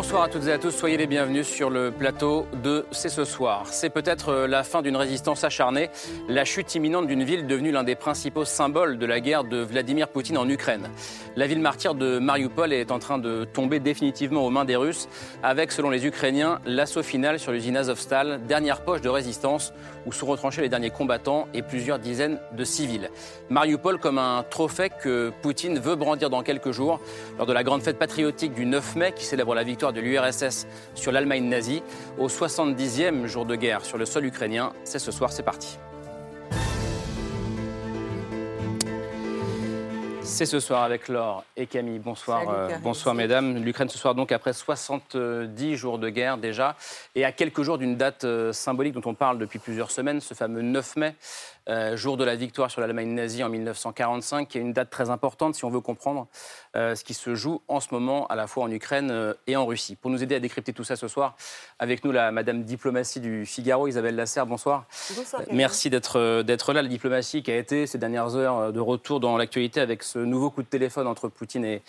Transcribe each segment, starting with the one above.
Bonsoir à toutes et à tous, soyez les bienvenus sur le plateau de C'est ce soir. C'est peut-être euh, la fin d'une résistance acharnée, la chute imminente d'une ville devenue l'un des principaux symboles de la guerre de Vladimir Poutine en Ukraine. La ville martyre de Mariupol est en train de tomber définitivement aux mains des Russes, avec, selon les Ukrainiens, l'assaut final sur l'usine Azovstal, dernière poche de résistance où sont retranchés les derniers combattants et plusieurs dizaines de civils. Mariupol comme un trophée que Poutine veut brandir dans quelques jours lors de la grande fête patriotique du 9 mai qui célèbre la victoire de l'URSS sur l'Allemagne nazie au 70e jour de guerre sur le sol ukrainien. C'est ce soir, c'est parti. C'est ce soir avec Laure et Camille. Bonsoir, euh, bonsoir mesdames. L'Ukraine ce soir donc après 70 jours de guerre déjà et à quelques jours d'une date euh, symbolique dont on parle depuis plusieurs semaines, ce fameux 9 mai, euh, jour de la victoire sur l'Allemagne nazie en 1945, qui est une date très importante si on veut comprendre euh, ce qui se joue en ce moment à la fois en Ukraine euh, et en Russie. Pour nous aider à décrypter tout ça ce soir, avec nous la Madame Diplomatie du Figaro, Isabelle Lasserre, bonsoir. Bonsoir. Merci d'être d'être là. La diplomatie qui a été ces dernières heures de retour dans l'actualité avec ce nouveau coup de téléphone entre Poutine et,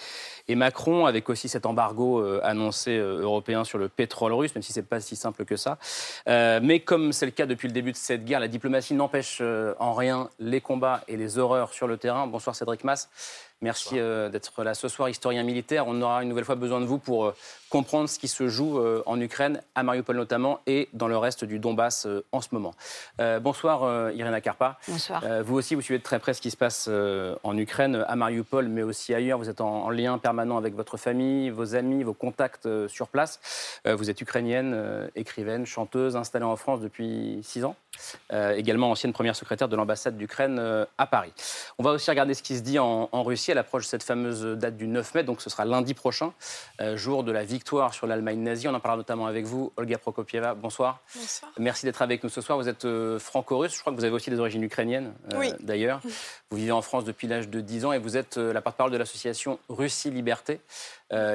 et Macron, avec aussi cet embargo annoncé européen sur le pétrole russe, même si c'est pas si simple que ça. mais comme c'est le cas depuis le début de cette guerre, la diplomatie n'empêche euh, en rien les combats et les horreurs sur le terrain. Bonsoir Cédric Mass. Merci euh, d'être là ce soir, historien militaire. On aura une nouvelle fois besoin de vous pour euh, comprendre ce qui se joue euh, en Ukraine, à Mariupol notamment, et dans le reste du Donbass en ce moment. bonsoir Irina Karpa. Bonsoir. vous aussi, vous suivez de très près ce qui se passe en Ukraine, à Mariupol, mais aussi ailleurs. Vous êtes en, lien permanent avec votre famille, vos amis, vos contacts sur place. vous êtes ukrainienne, écrivaine, chanteuse, installée en France depuis six ans. également ancienne première secrétaire de l'ambassade d'Ukraine à Paris. On va aussi regarder ce qui se dit en Russie à l'approche de cette fameuse date du 9 mai, donc ce sera lundi prochain, euh, jour de la victoire sur l'Allemagne nazie. On en parlera notamment avec vous, Olga Prokopieva. Bonsoir. Bonsoir. Merci d'être avec nous ce soir. Vous êtes euh, franco-russe, je crois que vous avez aussi des origines ukrainiennes, euh, d'ailleurs. Vous vivez en France depuis l'âge de 10 ans et vous êtes la porte-parole de l'association Russie Liberté,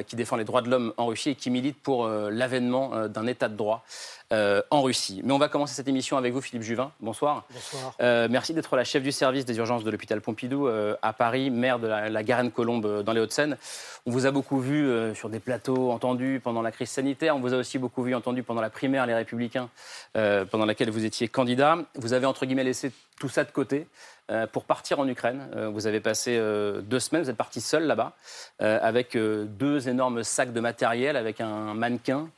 qui défend les droits de l'homme en Russie et qui milite pour l'avènement d'un état de droit. Euh, en Russie. Mais on va commencer cette émission avec vous, Philippe Juvin. Bonsoir. Bonsoir. Euh, merci d'être la chef du service des urgences de l'hôpital Pompidou euh, à Paris, maire de la, Garenne-Colombe dans les Hauts-de-Seine. On vous a beaucoup vu sur des plateaux, entendu pendant la crise sanitaire. On vous a aussi beaucoup vu, entendu pendant la primaire Les Républicains, pendant laquelle vous étiez candidat. Vous avez, entre guillemets, laissé tout ça de côté. Euh, pour partir en Ukraine. Euh, vous avez passé euh, deux semaines, vous êtes parti seul là-bas, avec deux énormes sacs de matériel, avec un mannequin,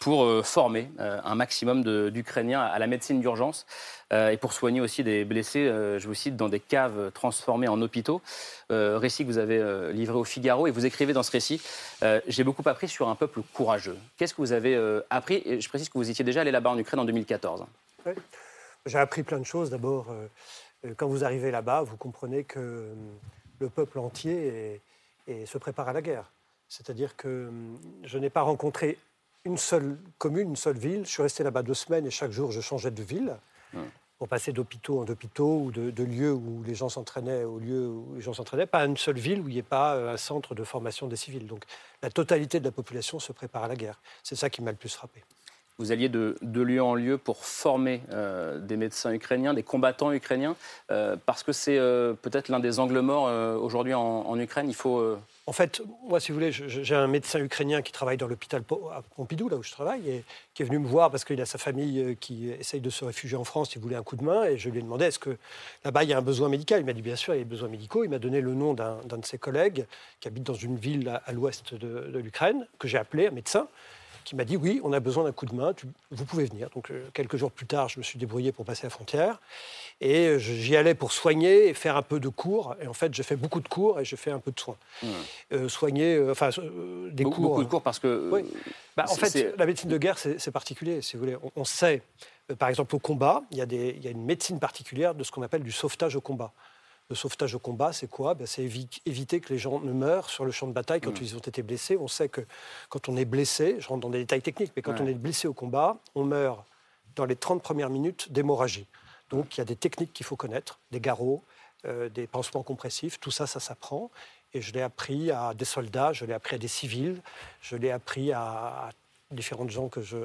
pour former un maximum d'Ukrainiens à la médecine d'urgence et pour soigner aussi des blessés, je vous cite, dans des caves transformées en hôpitaux. récit que vous avez livré au Figaro et vous écrivez dans ce récit J'ai beaucoup appris sur un peuple courageux. Qu'est-ce que vous avez appris? Je précise que vous étiez déjà allé là-bas en Ukraine en 2014. J'ai appris plein de choses. D'abord, quand vous arrivez là-bas, vous comprenez que euh, le peuple entier se prépare à la guerre. C'est-à-dire que euh, je n'ai pas rencontré une seule commune, une seule ville. Je suis resté là-bas deux semaines et chaque jour, je changeais de ville. Pour passer d'hôpitaux en hôpitaux ou de, lieux où les gens s'entraînaient au lieu où les gens s'entraînaient, pas une seule ville où il n'y ait pas un centre de formation des civils. Donc la totalité de la population se prépare à la guerre. C'est ça qui m'a le plus frappé vous alliez de, lieu en lieu pour former euh, des médecins ukrainiens, des combattants ukrainiens, euh, parce que c'est euh, peut-être l'un des angles morts aujourd'hui en, Ukraine. Il faut. En fait, moi, si vous voulez, j'ai un médecin ukrainien qui travaille dans l'hôpital à Pompidou, là où je travaille, et qui est venu me voir parce qu'il a sa famille qui essaye de se réfugier en France. Il voulait un coup de main, et je lui ai demandé est-ce que là-bas il y a un besoin médical? Il m'a dit bien sûr, il y a des besoins médicaux. Il m'a donné le nom d'un de ses collègues qui habite dans une ville à, l'ouest de, de l'Ukraine, que j'ai appelé, un médecin qui m'a dit oui, on a besoin d'un coup de main, vous pouvez venir. Donc euh, quelques jours plus tard, je me suis débrouillé pour passer la frontière et euh, j'y allais pour soigner et faire un peu de cours. Et en fait, j'ai fait beaucoup de cours et je fais un peu de soins. Mmh. Euh, soigner, enfin des cours. Beaucoup de cours parce que. Oui. Bah, en fait, la médecine de guerre, c'est particulier. Si vous voulez, on, sait, par exemple, au combat, il y, a des, il y a une médecine particulière de ce qu'on appelle du sauvetage au combat. Le sauvetage au combat, c'est quoi ben, C'est éviter que les gens ne meurent sur le champ de bataille quand mm. ils ont été blessés. On sait que quand on est blessé, je rentre dans des détails techniques, mais quand on est blessé au combat, on meurt dans les 30 premières minutes d'hémorragie. Donc il y a des techniques qu'il faut connaître, des garrots, des pansements compressifs. Tout ça, ça s'apprend. Et je l'ai appris à des soldats, je l'ai appris à des civils, je l'ai appris à, différentes gens que je,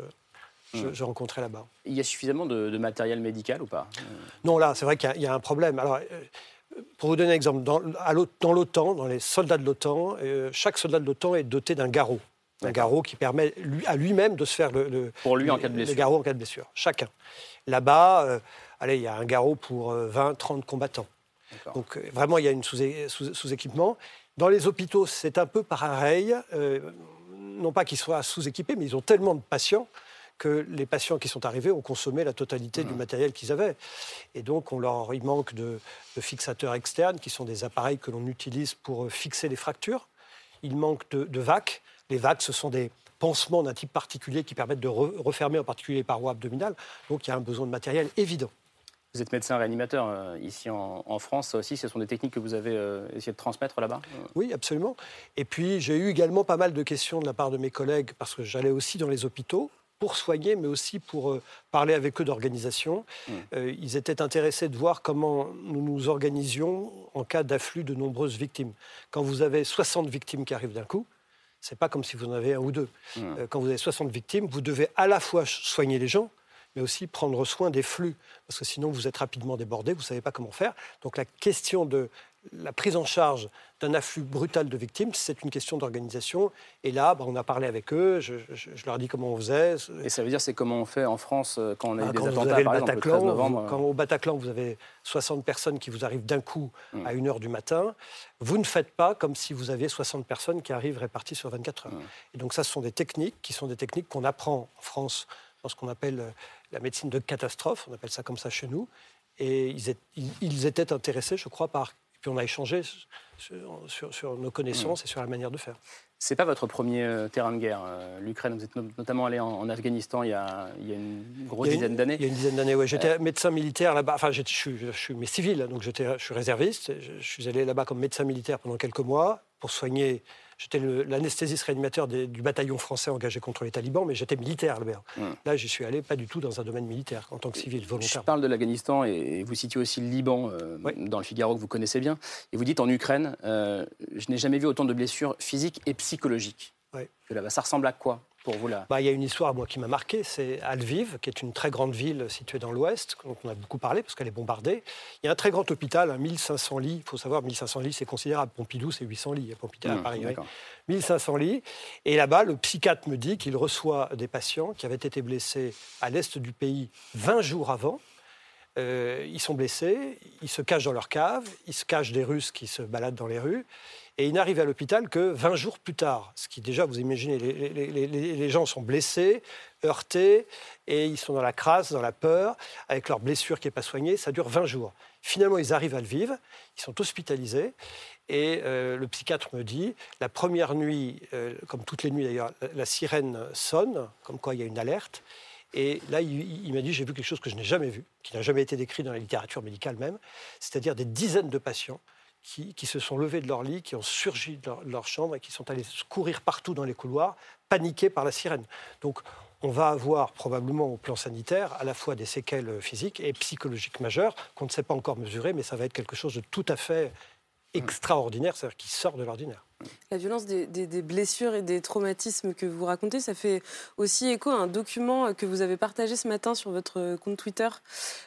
je, hmm. rencontrais là-bas. Il y a suffisamment de, matériel médical ou pas? Non, là, c'est vrai qu'il y, a un problème. Alors, euh, pour vous donner un exemple, dans, l'OTAN, dans les soldats de l'OTAN, euh, chaque soldat de l'OTAN est doté d'un garrot. Un garrot qui permet lui, à lui-même de se faire le, pour lui en cas de blessure. Le garrot en cas de blessure, chacun. Là-bas, euh, allez, il y a un garrot pour 20, 30 combattants. Donc vraiment, il y a une sous-équipement. Dans les hôpitaux, c'est un peu pareil. non pas qu'ils soient sous-équipés, mais ils ont tellement de patients que les patients qui sont arrivés ont consommé la totalité du matériel qu'ils avaient. Et donc, on leur, il manque de, fixateurs externes, qui sont des appareils que l'on utilise pour euh, fixer les fractures. Il manque de, de VAC. Les VAC, ce sont des pansements d'un type particulier qui permettent de refermer en particulier les parois abdominales. Donc, il y a un besoin de matériel évident. Vous êtes médecin réanimateur euh, ici en, France. Ça aussi, ce sont des techniques que vous avez euh, essayé de transmettre là-bas Oui, absolument. Et puis, j'ai eu également pas mal de questions de la part de mes collègues, parce que j'allais aussi dans les hôpitaux pour soigner, mais aussi pour euh, parler avec eux d'organisation. Mmh. Euh, ils étaient intéressés de voir comment nous nous organisions en cas d'afflux de nombreuses victimes. Quand vous avez 60 victimes qui arrivent d'un coup, c'est pas comme si vous en avez un ou deux. Mmh. Euh, quand vous avez 60 victimes, vous devez à la fois soigner les gens, mais aussi prendre soin des flux, parce que sinon vous êtes rapidement débordé, vous ne savez pas comment faire. Donc la question de la prise en charge d'un afflux brutal de victimes, c'est une question d'organisation. Et là, bah, on a parlé avec eux, je, leur dis comment on faisait. Et ça veut dire, c'est comment on fait en France euh, quand on a eu ah, des attentats, par le exemple, le 13 novembre Quand au Bataclan, vous avez 60 personnes qui vous arrivent d'un coup hmm. à 1h du matin, vous ne faites pas comme si vous aviez 60 personnes qui arrivent réparties sur 24 heures. Hmm. Et donc ça, ce sont des techniques qui sont des techniques qu'on apprend en France dans ce qu'on appelle euh, la médecine de catastrophe, on appelle ça comme ça chez nous. Et ils étaient intéressés, je crois, par puis on a échangé sur, nos connaissances et sur la manière de faire. C'est pas votre premier euh, terrain de guerre, euh, l'Ukraine. Vous êtes notamment allé en, Afghanistan il y, a, une grosse dizaine d'années. Il y a une dizaine d'années, oui. J'étais euh, médecin militaire là-bas. Enfin, je suis, je suis mais civil, donc je suis réserviste. Je, je suis allé là-bas comme médecin militaire pendant quelques mois pour soigner J'étais l'anesthésiste réanimateur du bataillon français engagé contre les talibans, mais j'étais militaire, Albert. Hum. Là, j'y suis allé pas du tout dans un domaine militaire, en tant que civil, volontaire. Je parle de l'Afghanistan et vous citez aussi le Liban euh, dans le Figaro que vous connaissez bien. Et vous dites en Ukraine, euh, je n'ai jamais vu autant de blessures physiques et psychologiques. Que là Ça ressemble à quoi? Bah, il y a une histoire, moi, qui m'a marqué, c'est Alviv, qui est une très grande ville située dans l'ouest, dont on a beaucoup parlé parce qu'elle est bombardée. Il y a un très grand hôpital, 1500 lits. Il faut savoir, 1500 lits, c'est considérable. Pompidou, c'est 800 lits. Pompidou à mmh, Paris, 1500 lits. Et là-bas, le psychiatre me dit qu'il reçoit des patients qui avaient été blessés à l'est du pays 20 jours avant. Euh, ils sont blessés, ils se cachent dans leur cave, ils se cachent des Russes qui se baladent dans les rues. Et il n'arrive à l'hôpital que 20 jours plus tard. Ce qui, déjà, vous imaginez, les, gens sont blessés, heurtés, et ils sont dans la crasse, dans la peur, avec leur blessure qui n'est pas soignée. Ça dure 20 jours. Finalement, ils arrivent à le vivre, ils sont hospitalisés. Et euh, le psychiatre me dit, la première nuit, euh, comme toutes les nuits d'ailleurs, la, sirène sonne, comme quoi il y a une alerte. Et là, il m'a dit, j'ai vu quelque chose que je n'ai jamais vu, qui n'a jamais été décrit dans la littérature médicale même, c'est-à-dire des dizaines de patients qui, se sont levés de leur lit, qui ont surgi de leur, chambre et qui sont allés courir partout dans les couloirs, paniqués par la sirène. Donc, on va avoir probablement au plan sanitaire à la fois des séquelles physiques et psychologiques majeures qu'on ne sait pas encore mesurer, mais ça va être quelque chose de tout à fait extraordinaire, c'est-à-dire qui sort de l'ordinaire. La violence des, blessures et des traumatismes que vous racontez, ça fait aussi écho à un document que vous avez partagé ce matin sur votre compte Twitter,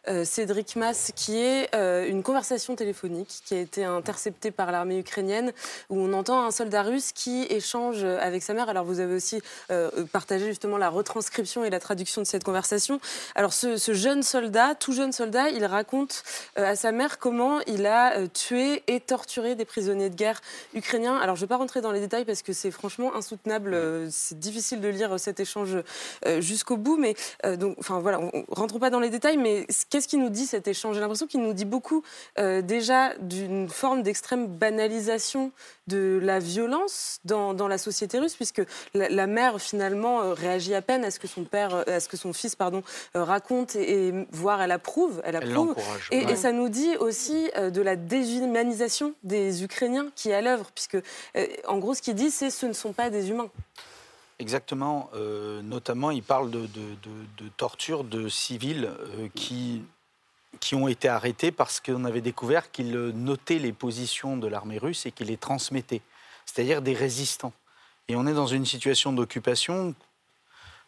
euh, Cédric Mass, qui est euh, une conversation téléphonique qui a été interceptée par l'armée ukrainienne, où on entend un soldat russe qui échange avec sa mère. Alors vous avez aussi euh, partagé justement la retranscription et la traduction de cette conversation. Alors ce, ce jeune soldat, tout jeune soldat, il raconte à sa mère comment il a tué et torturé des prisonniers de guerre ukrainiens. Alors je ne vais pas rentrer dans les détails parce que c'est franchement insoutenable. Euh, c'est difficile de lire cet échange euh, jusqu'au bout. Mais euh, donc, enfin voilà, on, rentre pas dans les détails. Mais qu'est-ce qui nous dit cet échange? J'ai l'impression qu'il nous dit beaucoup déjà d'une forme d'extrême banalisation de la violence dans, dans, la société russe, puisque la, mère finalement réagit à peine à ce que son père, à ce que son fils, pardon, raconte et, voire elle approuve, elle approuve. et, et, ça nous dit aussi de la déshumanisation des Ukrainiens qui est à l'œuvre, puisque en gros, ce qu'il dit, c'est ce ne sont pas des humains. Exactement. Euh, notamment, il parle de, torture de civils euh, qui qui ont été arrêtés parce qu'on avait découvert qu'ils notaient les positions de l'armée russe et qu'ils les transmettaient, c'est-à-dire des résistants. Et on est dans une situation d'occupation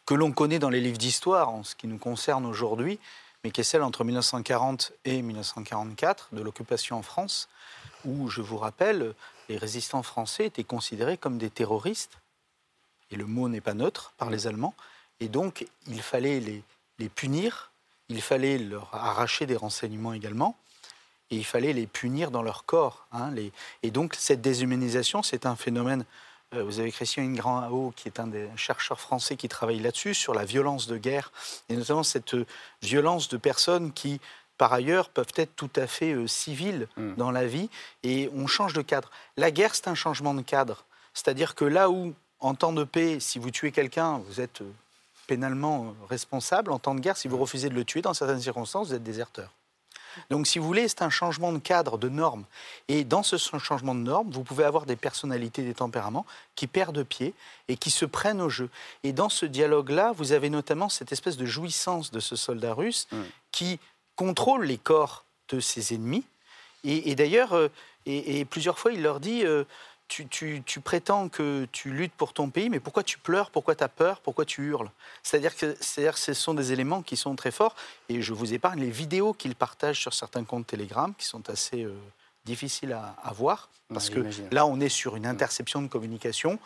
que l'on connaît dans les livres d'histoire en ce qui nous concerne aujourd'hui, mais qui est celle entre 1940 et 1944 de l'occupation en France, où, je vous rappelle, les résistants français étaient considérés comme des terroristes, et le mot n'est pas neutre, par les Allemands, et donc il fallait les, punir, il fallait leur arracher des renseignements également, et il fallait les punir dans leur corps. Hein. Et donc cette déshumanisation, c'est un phénomène euh, vous avez Christian Ingrand qui est un des chercheurs français qui travaille là-dessus, sur la violence de guerre, et notamment cette euh, violence de personnes qui, par ailleurs, peuvent être tout à fait euh, civiles hmm. dans la vie, et on change de cadre. La guerre, c'est un changement de cadre. C'est-à-dire que là où, en temps de paix, si vous tuez quelqu'un, vous êtes pénalement responsable, en temps de guerre, si vous refusez de le tuer, dans certaines circonstances, vous êtes déserteur. Donc, si vous voulez, c'est un changement de cadre, de normes. Et dans ce changement de normes, vous pouvez avoir des personnalités, des tempéraments qui perdent pied et qui se prennent au jeu. Et dans ce dialogue-là, vous avez notamment cette espèce de jouissance de ce soldat russe mm. qui contrôle les corps de ses ennemis. Et, d'ailleurs, euh, et, plusieurs fois, il leur dit euh, tu, prétends que tu luttes pour ton pays, mais pourquoi tu pleures, pourquoi tu as peur, pourquoi tu hurles? C'est-à-dire que, ce sont des éléments qui sont très forts, et je vous épargne les vidéos qu'il partage sur certains comptes Telegram, qui sont assez euh, difficiles à, voir, parce que là, on est sur une interception de communication.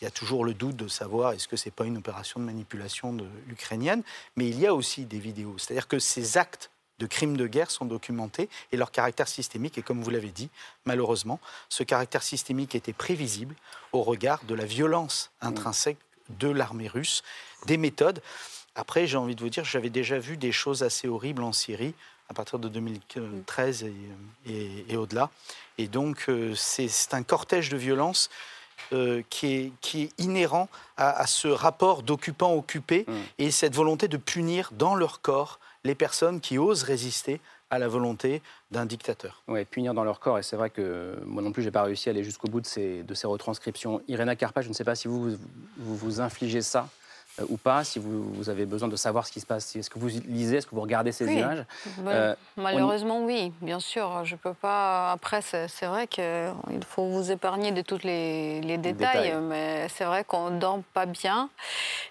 Il y a toujours le doute de savoir est-ce que ce n'est pas une opération de manipulation ukrainienne, mais il y a aussi des vidéos. C'est-à-dire que ces actes de crimes de guerre sont documentés et leur caractère systémique, et comme vous l'avez dit, malheureusement, ce caractère systémique était prévisible au regard de la violence intrinsèque de l'armée russe, des méthodes. Après, j'ai envie de vous dire, j'avais déjà vu des choses assez horribles en Syrie à partir de 2013 et, au-delà. Et donc, euh, c'est un cortège de violence euh, qui, est, inhérent à, ce rapport d'occupant-occupé mm. et cette volonté de punir dans leur corps les personnes qui osent résister à la volonté d'un dictateur. Oui, punir dans leur corps. Et c'est vrai que moi non plus, je n'ai pas réussi à aller jusqu'au bout de ces, de ces retranscriptions. Irena Karpa, je ne sais pas si vous, vous, vous infligez ça euh, ou pas, si vous, avez besoin de savoir ce qui se passe. Est-ce que vous lisez, est-ce que vous regardez ces images? Euh, Malheureusement, oui, bien sûr. Je peux pas. Après, c'est vrai qu'il faut vous épargner de tous les, détails, mais c'est vrai qu'on ne dort pas bien.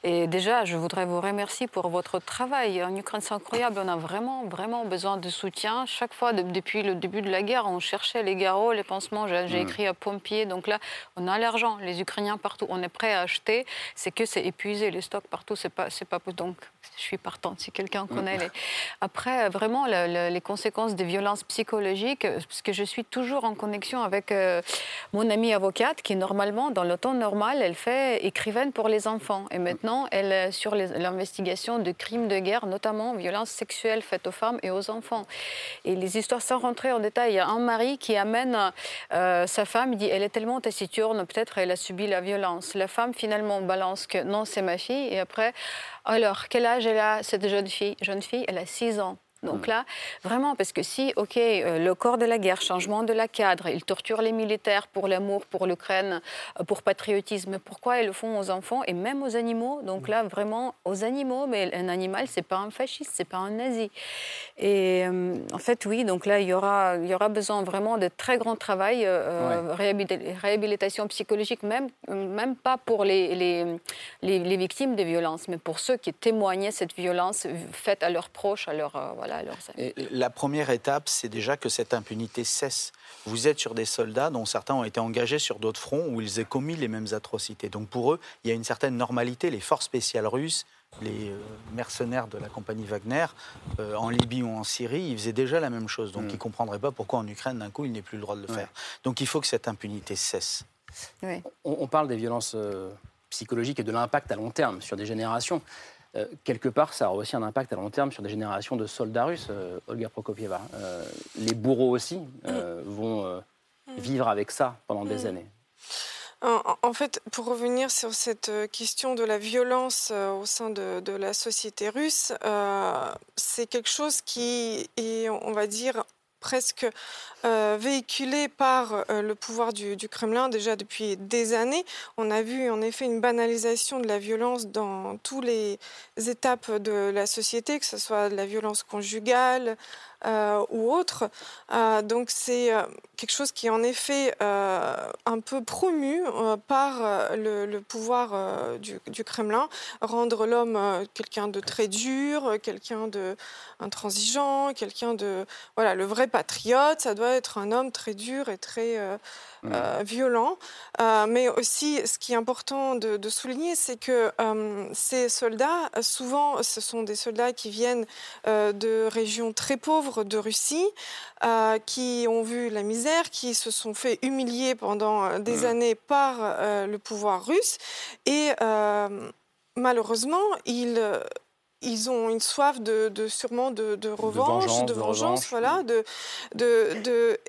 Et déjà, je voudrais vous remercier pour votre travail. En Ukraine, c'est incroyable. On a vraiment, vraiment besoin de soutien. Chaque fois, depuis le début de la guerre, on cherchait les garrots, les pansements. J'ai hmm. écrit à pompiers. Donc là, on a l'argent. Les Ukrainiens partout, on est prêt à acheter. C'est que c'est épuisé. Les stocks partout, c'est pas, c'est pas donc je suis partante si quelqu'un connaît. Les... Après, vraiment, les conséquences des violences psychologiques, parce que je suis toujours en connexion avec euh, mon amie avocate qui, normalement, dans le temps normal, elle fait écrivaine pour les enfants. Et maintenant, elle est sur l'investigation de crimes de guerre, notamment violences sexuelles faites aux femmes et aux enfants. Et les histoires, sans rentrer en détail, il y a un mari qui amène euh, sa femme, il dit elle est tellement taciturne, peut-être elle a subi la violence. La femme, finalement, balance que non, c'est ma fille. Et après, alors, quel âge elle a, cette jeune fille? Jeune fille, elle a 6 ans. Donc là, vraiment, parce que si, OK, euh, le corps de la guerre, changement de la cadre, ils torturent les militaires pour l'amour, pour l'Ukraine, euh, pour patriotisme, pourquoi ils le font aux enfants et même aux animaux? Donc là, vraiment, aux animaux, mais un animal, c'est pas un fasciste, c'est pas un nazi. Et euh, en fait, oui, donc là, il y aura, il y aura besoin vraiment de très grand travail, réhabilitation psychologique, même, même pas pour les, les, les, victimes des violences, mais pour ceux qui témoignaient cette violence faite à leurs proches, à leurs la première étape, c'est déjà que cette impunité cesse. Vous êtes sur des soldats dont certains ont été engagés sur d'autres fronts où ils aient commis les mêmes atrocités. Donc pour eux, il y a une certaine normalité. Les forces spéciales russes, les euh, mercenaires de la compagnie Wagner, euh, en Libye ou en Syrie, ils faisaient déjà la même chose. Donc mm. ils ne comprendraient pas pourquoi en Ukraine, d'un coup, ils n'aient plus le droit de le faire. Donc il faut que cette impunité cesse. On, parle des violences euh, psychologiques et de l'impact à long terme sur des générations. Euh, quelque part, ça aura aussi un impact à long terme sur des générations de soldats russes, euh, Olga Prokopieva. Euh, les bourreaux aussi vont vivre avec ça pendant des années. En, fait, pour revenir sur cette question de la violence au sein de, de la société russe, c'est quelque chose qui est, on va dire, presque euh, véhiculée par euh, le pouvoir du, Kremlin déjà depuis des années. On a vu en effet une banalisation de la violence dans toutes les étapes de la société, que ce soit de la violence conjugale, ou autre. Euh, donc c'est euh, quelque chose qui est en effet un peu promu par le, pouvoir du, Kremlin, rendre l'homme quelqu'un de très dur, quelqu'un de intransigeant, quelqu'un de voilà le vrai patriote. Ça doit être un homme très dur et très euh, violent. Euh, mais aussi, ce qui est important de, souligner, c'est que euh, ces soldats, souvent, ce sont des soldats qui viennent de régions très pauvres de Russie, qui ont vu la misère, qui se sont fait humilier pendant des années par le pouvoir russe. Et malheureusement, ils ils ont une soif de, sûrement de, revanche, de, vengeance, voilà, de, de,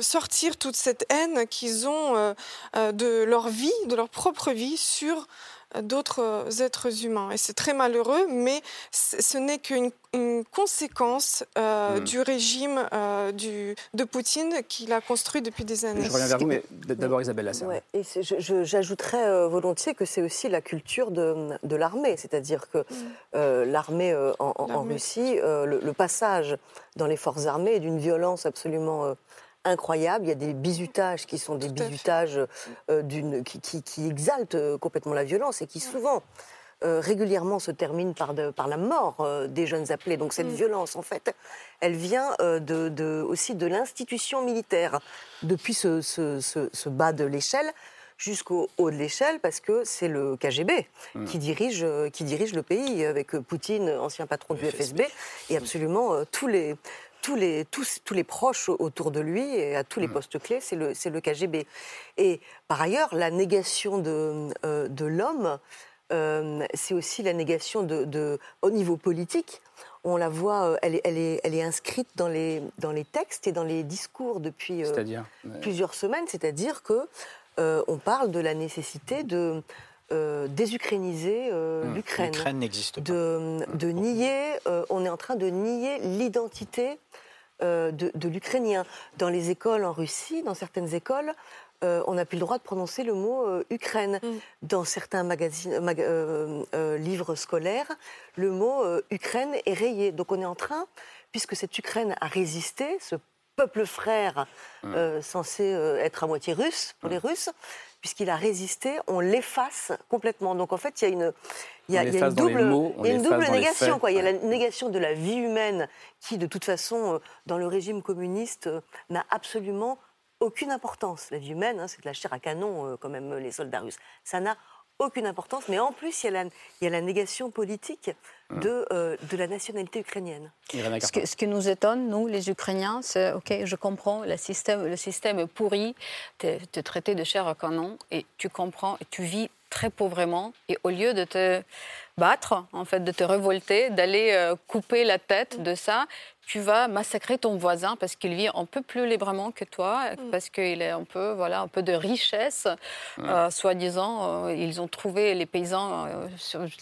sortir toute cette haine qu'ils ont euh, euh, de leur vie, de leur propre vie sur d'autres êtres humains. Et c'est très malheureux, mais ce n'est qu'une conséquence euh, hmm. du régime euh, du, de Poutine qu'il a construit depuis des années. Je reviens vers vous, mais d'abord Isabelle Lasserre. Ouais, et j'ajouterais euh, volontiers que c'est aussi la culture de, de l'armée, c'est-à-dire que hmm. l'armée en, Russie, le, le, passage dans les forces armées est d'une violence absolument incroyable. Il y a des bizutages qui sont des bizutages euh, d'une, qui, qui, exaltent euh, complètement la violence et qui souvent euh, régulièrement se terminent par, de, par la mort des jeunes appelés. Donc cette mm. violence, en fait, elle vient de, de, aussi de l'institution militaire, depuis ce, ce, ce, bas de l'échelle jusqu'au haut de l'échelle, parce que c'est le KGB mm. qui, dirige, qui dirige le pays, avec Poutine, ancien patron du FSB, et absolument tous les tous les, tous, tous les proches autour de lui et à tous les mm. postes clés, c'est le, le, KGB. Et par ailleurs, la négation de, euh, de l'homme, euh, c'est aussi la négation de, de, au niveau politique. On la voit, euh, elle est, elle est, elle est inscrite dans les, dans les textes et dans les discours depuis plusieurs semaines. C'est-à-dire que on parle de la nécessité de euh, désukrainiser euh, mmh. l'Ukraine. L'Ukraine n'existe pas. De, de nier, euh, on est en train de nier l'identité de, l'Ukrainien. Dans les écoles en Russie, dans certaines écoles, on n'a plus le droit de prononcer le mot Ukraine. Mmh. Dans certains magazines, livres scolaires, le mot Ukraine est rayé. Donc on est en train, puisque cette Ukraine a résisté, ce peuple frère mmh. censé être à moitié russe pour les Russes, puisqu'il a résisté, on l'efface complètement. Donc en fait, il y a une, il y a, une double, une double négation. Quoi. Il y a la négation de la vie humaine qui, de toute façon, euh, dans le régime communiste, euh, n'a absolument aucune importance. La vie humaine, hein, c'est de la chair à canon, euh, quand même, les soldats russes. Ça n'a aucune importance. Mais en plus, il y a la, il y a la négation politique de, euh, de la nationalité ukrainienne. Ce, que, ce qui nous étonne, nous, les Ukrainiens, c'est, OK, je comprends, le système, le système est pourri, tu es, traité de chair à canon, et tu comprends, et tu vis très pauvrement, et au lieu de te battre, en fait, de te révolter, d'aller euh, couper la tête de ça, tu vas massacrer ton voisin parce qu'il vit un peu plus librement que toi, mm. parce qu'il est un peu, voilà, un peu de richesse, euh, soi-disant. Euh, ils ont trouvé les paysans euh,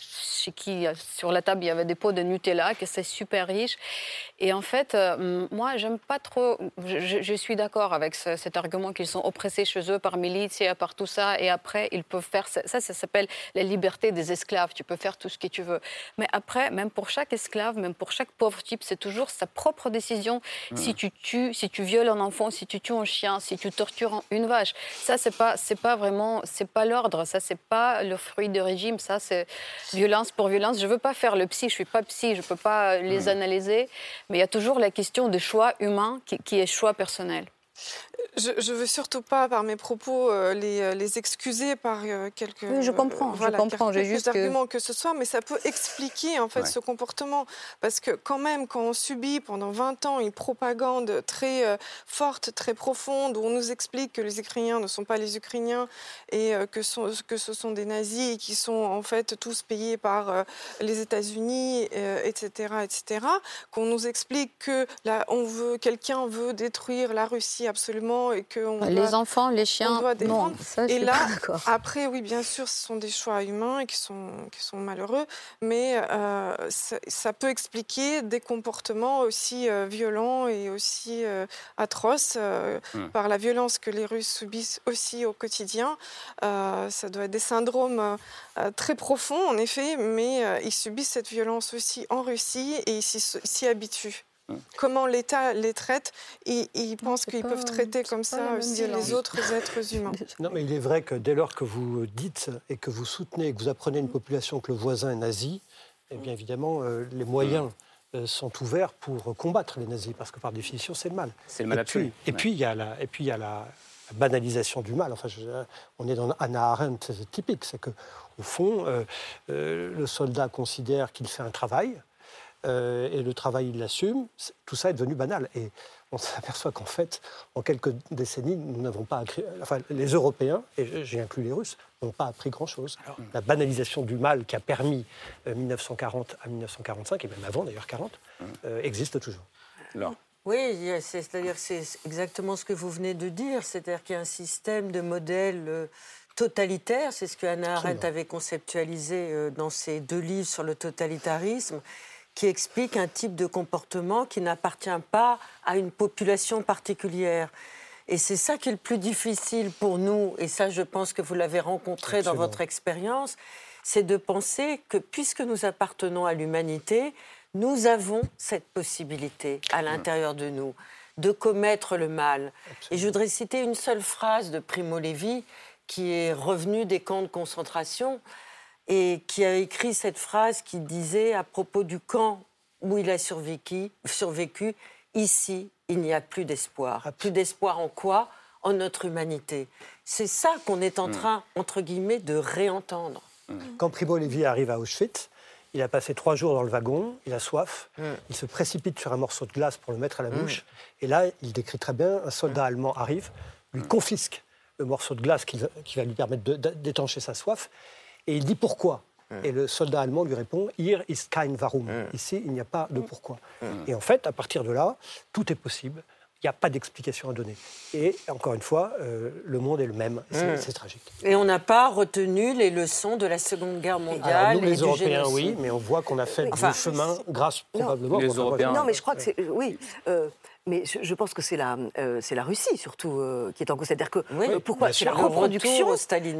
chez qui, sur la table, il y avait des pots de Nutella, que c'est super riche. Et en fait, moi, j'aime pas trop. Je, suis d'accord avec cet argument qu'ils sont oppressés chez eux par milice et par tout ça, et après, ils peuvent faire ça. Ça, ça s'appelle la liberté des esclaves. Tu peux faire tout ce que tu veux. Mais après, même pour chaque esclave, même pour chaque pauvre type, c'est toujours sa propre décision. Si tu tues, si tu violes un enfant, si tu tues un chien, si tu tortures une vache, ça c'est pas c'est pas vraiment c'est pas l'ordre, ça c'est pas le fruit du régime, ça c'est violence pour violence. Je veux pas faire le psy, je suis pas psy, je peux pas les analyser, mais il y a toujours la question des choix humains qui, qui est choix personnel. Je ne veux surtout pas, par mes propos, euh, les, euh, les, excuser par euh, quelques. Oui, je comprends. je comprends. J'ai juste arguments que... ce soit, mais ça peut expliquer en fait ce comportement, parce que quand même, quand on subit pendant 20 ans une propagande très forte, très profonde, où on nous explique que les Ukrainiens ne sont pas les Ukrainiens et que, sont, que ce sont des nazis et qui sont en fait tous payés par les États-Unis, etc., etc., qu'on nous explique que là, on veut, quelqu'un veut détruire la Russie absolument et que on les enfants, les chiens, doit défendre. ça, et là, après, oui, bien sûr, ce sont des choix humains et qui sont qui sont malheureux, mais euh, ça, peut expliquer des comportements aussi euh, violents et aussi euh, atroces hmm. par la violence que les Russes subissent aussi au quotidien. ça doit être des syndromes très profonds, en effet, mais ils subissent cette violence aussi en Russie et ils s'y habituent. Comment l'État les traite et ils pensent qu'ils peuvent traiter comme ça aussi les autres êtres humains. Non, mais il est vrai que dès lors que vous dites et que vous soutenez et que vous apprenez une population que le voisin est nazi, eh bien évidemment, euh, les moyens euh, sont ouverts pour combattre les nazis, parce que par définition, c'est le mal. C'est le mal absolu. Et puis, il y a la, et puis il y a la, banalisation du mal. Enfin, on est dans Anna Arendt, c'est typique, c'est que au fond, euh, le soldat considère qu'il fait un travail, euh, et le travail, il l'assume. Tout ça est devenu banal. Et on s'aperçoit qu'en fait, en quelques décennies, nous n'avons pas appris, enfin, les Européens, et j'ai inclus les Russes, n'ont pas appris grand-chose. La banalisation du mal qui a permis 1940 euh, à 1945, et même avant d'ailleurs 40, euh, existe toujours. Oui, c'est-à-dire c'est exactement ce que vous venez de dire, c'est-à-dire qu'il y a un système de modèle totalitaire, c'est ce que Hannah Arendt avait conceptualisé dans ses deux livres sur le totalitarisme, qui explique un type de comportement qui n'appartient pas à une population particulière. Et c'est ça qui est le plus difficile pour nous, et ça je pense que vous l'avez rencontré dans votre expérience, c'est de penser que puisque nous appartenons à l'humanité, nous avons cette possibilité à l'intérieur de nous de commettre le mal. Et je voudrais citer une seule phrase de Primo Levi qui est revenu des camps de concentration et qui a écrit cette phrase qui disait à propos du camp où il a survécu, survécu ici, il n'y a plus d'espoir. Plus d'espoir en quoi? En notre humanité. C'est ça qu'on est en mm. train, entre guillemets, de réentendre. Mm. Quand Primo Levi arrive à Auschwitz, il a passé trois jours dans le wagon, il a soif, mm. il se précipite sur un morceau de glace pour le mettre à la bouche, et là, il décrit très bien, un soldat allemand arrive, lui confisque le morceau de glace qui, va lui permettre d'étancher sa soif, et il dit pourquoi. Hum. Et le soldat allemand lui répond Hier ist kein Warum. Hum. Ici, il n'y a pas de hum. pourquoi. Et en fait, à partir de là, tout est possible. Il n'y a pas d'explication à donner. Et encore une fois, euh, le monde est le même. C'est tragique. Et on n'a pas retenu les leçons de la Seconde Guerre mondiale. nous, les Européens, oui, mais on voit qu'on a fait du chemin grâce probablement. Les Européens. Non, mais je crois que c'est. Oui. Euh, mais je, pense que c'est la, euh, c'est la Russie surtout euh, qui est en cause. C'est-à-dire que euh, pourquoi c'est la reproduction les,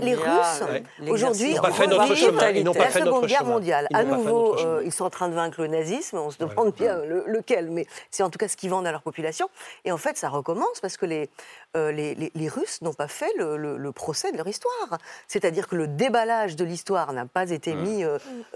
les, Russes aujourd'hui ont fait notre chemin. Ils n'ont pas la fait Seconde Guerre mondiale. à nouveau, ils sont en train de vaincre le nazisme. On se demande bien lequel, mais c'est en tout cas ce qu'ils vendent à leur population. Et en fait, ça recommence parce que les les, Russes n'ont pas fait le, procès de leur histoire. C'est-à-dire que le déballage de l'histoire n'a pas été mis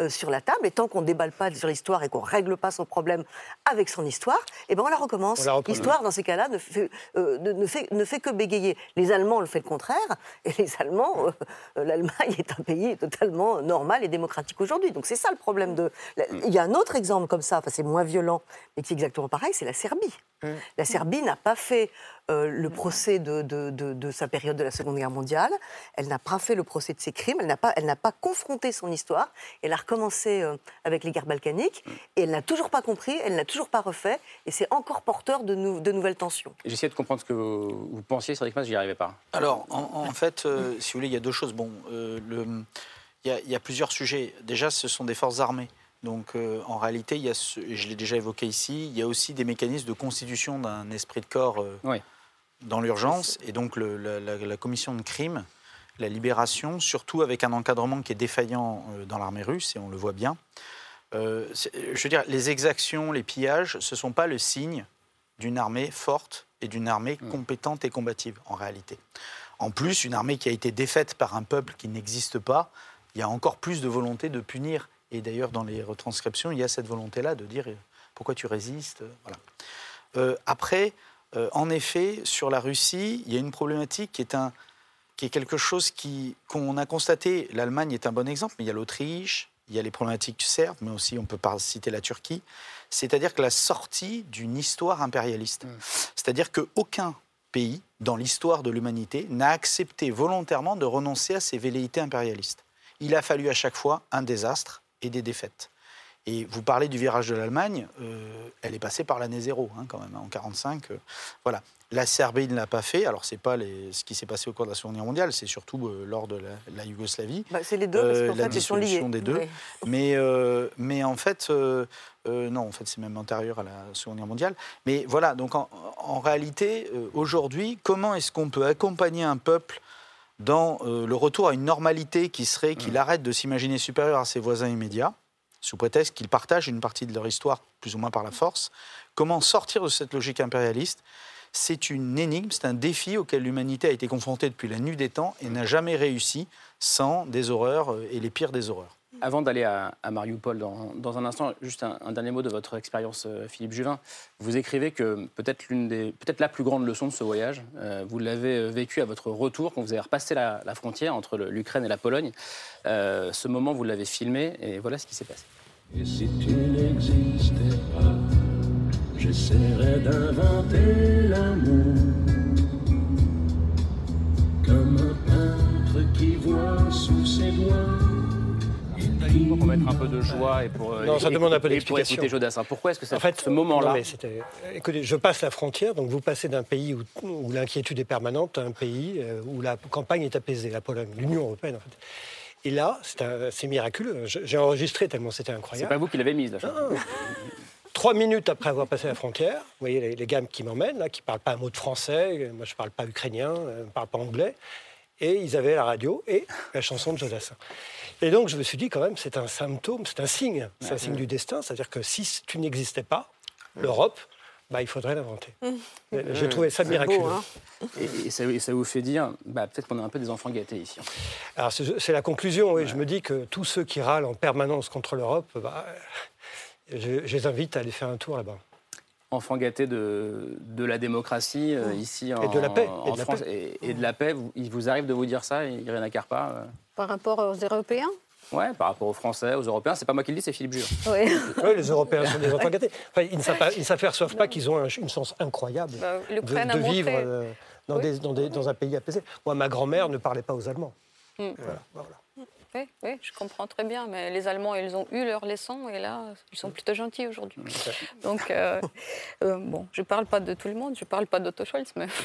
sur la table. Et tant qu'on ne déballe pas sur l'histoire et qu'on ne règle pas son problème avec son histoire, eh ben on la recommence. L'histoire, dans ces cas-là, ne fait, euh, ne, fait, ne fait que bégayer. Les Allemands le fait le contraire, et les Allemands, euh, l'Allemagne est un pays totalement normal et démocratique aujourd'hui. Donc c'est ça le problème de. Il y a un autre exemple comme ça, enfin c'est moins violent, mais qui est exactement pareil, c'est la Serbie. Mmh. La Serbie n'a pas fait euh, le procès de, de, sa période de la Seconde Guerre mondiale. Elle n'a pas fait le procès de ses crimes. Elle n'a pas, elle n'a pas confronté son histoire. Elle a recommencé euh, avec les guerres balkaniques et elle n'a toujours pas compris. Elle n'a toujours pas refait. Et c'est encore porteur de, de nouvelles tensions. J'essaie de comprendre ce que vous, vous pensiez, Cédric Mas, j'y arrivais pas. Alors, en, fait, euh, si vous voulez, il y a deux choses. Bon, le, il, y a, plusieurs sujets. Déjà, ce sont des forces armées. Donc en réalité, il y a je l'ai déjà évoqué ici, il y a aussi des mécanismes de constitution d'un esprit de corps oui dans l'urgence. Et donc la, commission de crime, la libération, surtout avec un encadrement qui est défaillant euh, dans l'armée russe, et on le voit bien. Euh, je veux dire, les exactions, les pillages, ce ne sont pas le signe d'une armée forte et d'une armée mm. compétente et combative, en réalité. En plus, une armée qui a été défaite par un peuple qui n'existe pas, il y a encore plus de volonté de punir. Et d'ailleurs, dans les retranscriptions, il y a cette volonté-là de dire pourquoi tu résistes. Voilà. Euh, après, euh, en effet, sur la Russie, il y a une problématique qui est, un, qui est quelque chose qu'on a constaté. L'Allemagne est un bon exemple, mais il y a l'Autriche, il y a les problématiques serbes, mais aussi on peut pas citer la Turquie. C'est-à-dire que la sortie d'une histoire impérialiste. Mm. C'est-à-dire qu'aucun pays dans l'histoire de l'humanité n'a accepté volontairement de renoncer à ses velléités impérialistes. Il a fallu à chaque fois un désastre et des défaites. Et vous parlez du virage de l'Allemagne, elle est passée par l'année zéro, hein, quand même, hein, en 45. voilà. La Serbie ne l'a pas fait. Alors, c'est pas les, ce qui s'est passé au cours de la Seconde Guerre mondiale, c'est surtout lors de la, Yougoslavie. Bah, c'est les deux, parce qu'en fait, ils sont liés. des deux. Mais, mais en fait, non, en fait, c'est même antérieur à la Seconde Guerre mondiale. Mais voilà, donc en, en réalité, aujourd'hui, comment est-ce qu'on peut accompagner un peuple dans le retour à une normalité qui serait qu'il mmh. arrête de s'imaginer supérieur à ses voisins immédiats sous prétexte qu'ils partagent une partie de leur histoire plus ou moins par la force. Comment sortir de cette logique impérialiste? C'est une énigme, c'est un défi auquel l'humanité a été confrontée depuis la nuit des temps et n'a jamais réussi sans des horreurs euh, et les pires des horreurs. Avant d'aller à, Mariupol, dans, un instant, juste un, dernier mot de votre expérience, euh, Philippe Juvin. Vous écrivez que peut-être l'une des, peut-être la plus grande leçon de ce voyage, euh, vous l'avez euh, vécu à votre retour quand vous avez repassé la, frontière entre l'Ukraine et la Pologne. ce moment, vous l'avez filmé et voilà ce qui s'est passé. Et si tu n'existais pas, j'essaierais d'inventer l'amour comme un peintre qui voit sous ses doigts pour mettre un peu de joie et pour, non, ça demande un peu d'explication. Jodassin. Pourquoi est-ce que ça, en fait, ce moment-là Écoutez, je passe la frontière, donc vous passez d'un pays où, l'inquiétude est permanente à un pays euh, où la campagne est apaisée, la Pologne, l'Union européenne en fait. Et là, c'est miraculeux. J'ai enregistré tellement c'était incroyable. C'est pas vous qui l'avez mise, là. Trois minutes après avoir passé la frontière, vous voyez les, les gammes qui m'emmènent, qui ne parlent pas un mot de français, moi je ne parle pas ukrainien, je ne parle pas anglais, et ils avaient la radio et la chanson de Jodassin. Et donc, je me suis dit, quand même, c'est un symptôme, c'est un signe. C'est un signe du destin. C'est-à-dire que si tu n'existais pas, l'Europe, bah, il faudrait l'inventer. Mmh. J'ai trouvé ça miraculeux. Hein. et, ça, vous fait dire, bah, peut-être qu'on est un peu des enfants gâtés ici. Alors, c'est la conclusion, oui. Je me dis que tous ceux qui râlent en permanence contre l'Europe, bah, je, les invite à aller faire un tour là-bas enfants gâtés de, de la démocratie euh, mmh. ici en, et de la paix, en France Et, de la paix. Il vous arrive de vous dire ça, Irina Carpa euh par rapport aux Européens? Ouais, par rapport aux Français, aux Européens. C'est pas moi qui le dis, c'est Philippe Jure. Oui. les Européens sont des enfants gâtés. ils ne s'aperçoivent pas qu'ils ont une chance incroyable bah, de, vivre euh, dans, des, dans, des, dans, un pays apaisé. Moi, ma grand-mère ne parlait pas aux Allemands. Mm. Voilà, Oui, oui, je comprends très bien. Mais les Allemands, ils ont eu leur leçon et là, ils sont plutôt gentils aujourd'hui. Donc, euh, euh, bon, je ne parle pas de tout le monde, je ne parle pas d'Otto Scholz, mais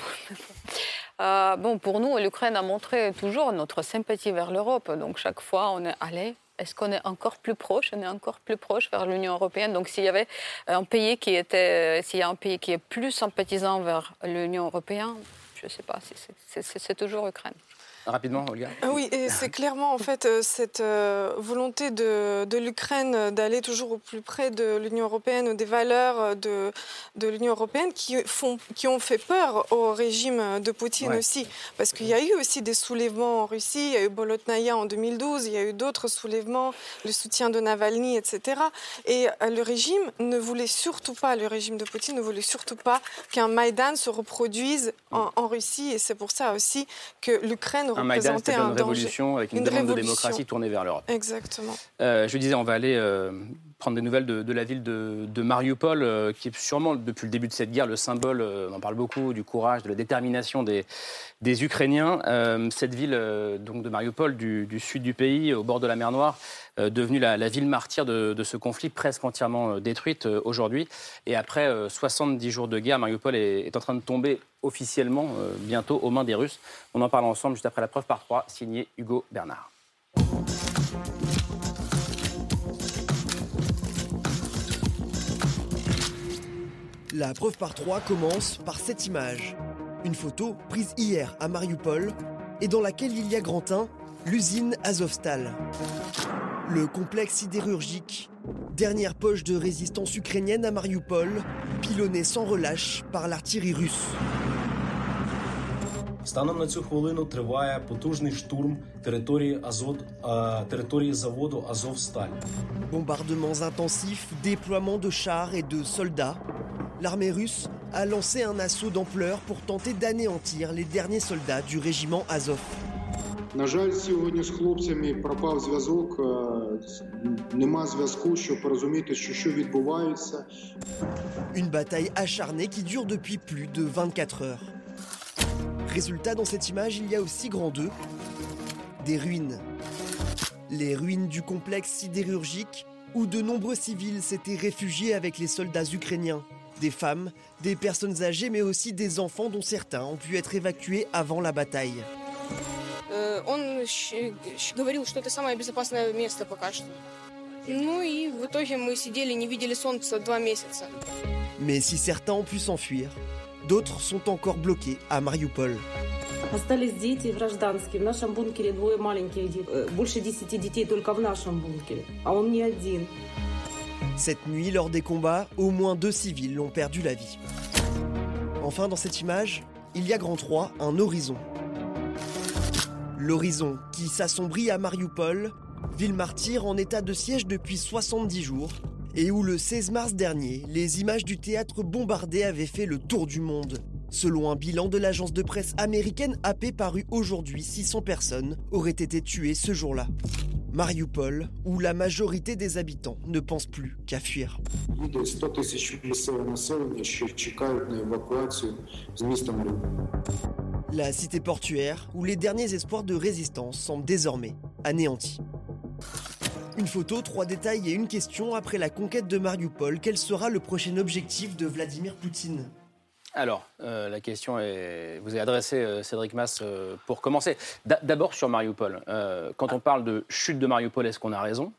Euh, bon, pour nous, l'Ukraine a montré toujours notre sympathie vers l'Europe. Donc chaque fois, on est allé. Est-ce qu'on est encore plus proche? On est encore plus proche vers l'Union européenne. Donc s'il y avait un pays qui était, s'il y a un pays qui est plus sympathisant vers l'Union européenne, je ne sais pas. C'est toujours l'Ukraine. Rapidement, Olga. Ah oui, et c'est clairement en fait euh, cette euh, volonté de, de l'Ukraine d'aller toujours au plus près de l'Union européenne, des valeurs euh, de, de l'Union européenne qui, font, qui ont fait peur au régime de Poutine aussi. Parce qu'il y a eu aussi des soulèvements en Russie, il y a eu Bolotnaya en 2012, il y a eu d'autres soulèvements, le soutien de Navalny, etc. Et le régime ne voulait surtout pas, le régime de Poutine ne voulait surtout pas qu'un Maïdan se reproduise en, en Russie. Et c'est pour ça aussi que l'Ukraine un Maïdan, c'était une révolution avec une, demande de démocratie tournée vers l'Europe. Exactement. Euh, je disais, on va aller euh, prendre des nouvelles de, la ville de, de Mariupol, euh, qui est sûrement, depuis le début de cette guerre, le symbole, on en parle beaucoup, du courage, de la détermination des, Ukrainiens. cette ville donc de Mariupol, du, sud du pays, au bord de la mer Noire, devenue la, ville martyre de, ce conflit, presque entièrement détruite aujourd'hui. Et après 70 jours de guerre, Mariupol est, est en train de tomber officiellement bientôt aux mains des Russes. On en parle ensemble juste après la preuve par trois, signé Hugo Bernard. La preuve par trois commence par cette image. Une photo prise hier à Mariupol et dans laquelle il y a grand l'usine Azovstal. Le complexe sidérurgique, dernière poche de résistance ukrainienne à Mariupol, pilonnée sans relâche par l'artillerie russe. Станом на цю хвилину триває потужний штурм території Азот, території заводу Азовсталь. Bombardements intensifs, déploiement de chars et de soldats. L'armée russe a lancé un assaut d'ampleur pour tenter d'anéantir les derniers soldats du régiment Azov. На жаль, сьогодні з хлопцями пропав зв'язок. Нема зв'язку, щоб порозуміти, що що відбувається. Une bataille acharnée qui dure depuis plus de 24 heures. Résultat, dans cette image, il y a aussi grand 2, des ruines. Les ruines du complexe sidérurgique où de nombreux civils s'étaient réfugiés avec les soldats ukrainiens. Des femmes, des personnes âgées, mais aussi des enfants dont certains ont pu être évacués avant la bataille. Euh, он говорил, что это самое безопасное место пока что. Ну и в итоге мы сидели, не видели солнца два месяца. Mais si certains ont pu s'enfuir, d'autres sont encore bloqués à Mariupol. Остались дети гражданские. В нашем бункере двое маленьких детей. Больше десяти детей только в нашем бункере. А он не один. Cette nuit, lors des combats, au moins deux civils ont perdu la vie. Enfin, dans cette image, il y a grand 3, un horizon. L'horizon qui s'assombrit à Mariupol, ville martyre en état de siège depuis 70 jours, et où le 16 mars dernier, les images du théâtre bombardé avaient fait le tour du monde. Selon un bilan de l'agence de presse américaine AP paru aujourd'hui, 600 personnes auraient été tuées ce jour-là. Mariupol, où la majorité des habitants ne pensent plus qu'à fuir. La cité portuaire, où les derniers espoirs de résistance semblent désormais anéantis. Une photo, trois détails et une question après la conquête de Mariupol, quel sera le prochain objectif de Vladimir Poutine? Alors, euh, la question est. Vous avez adressé euh, Cédric Mass euh, pour commencer. D'a- D'abord sur Mariupol. Quand on parle de chute de Mariupol, est-ce qu'on a raison?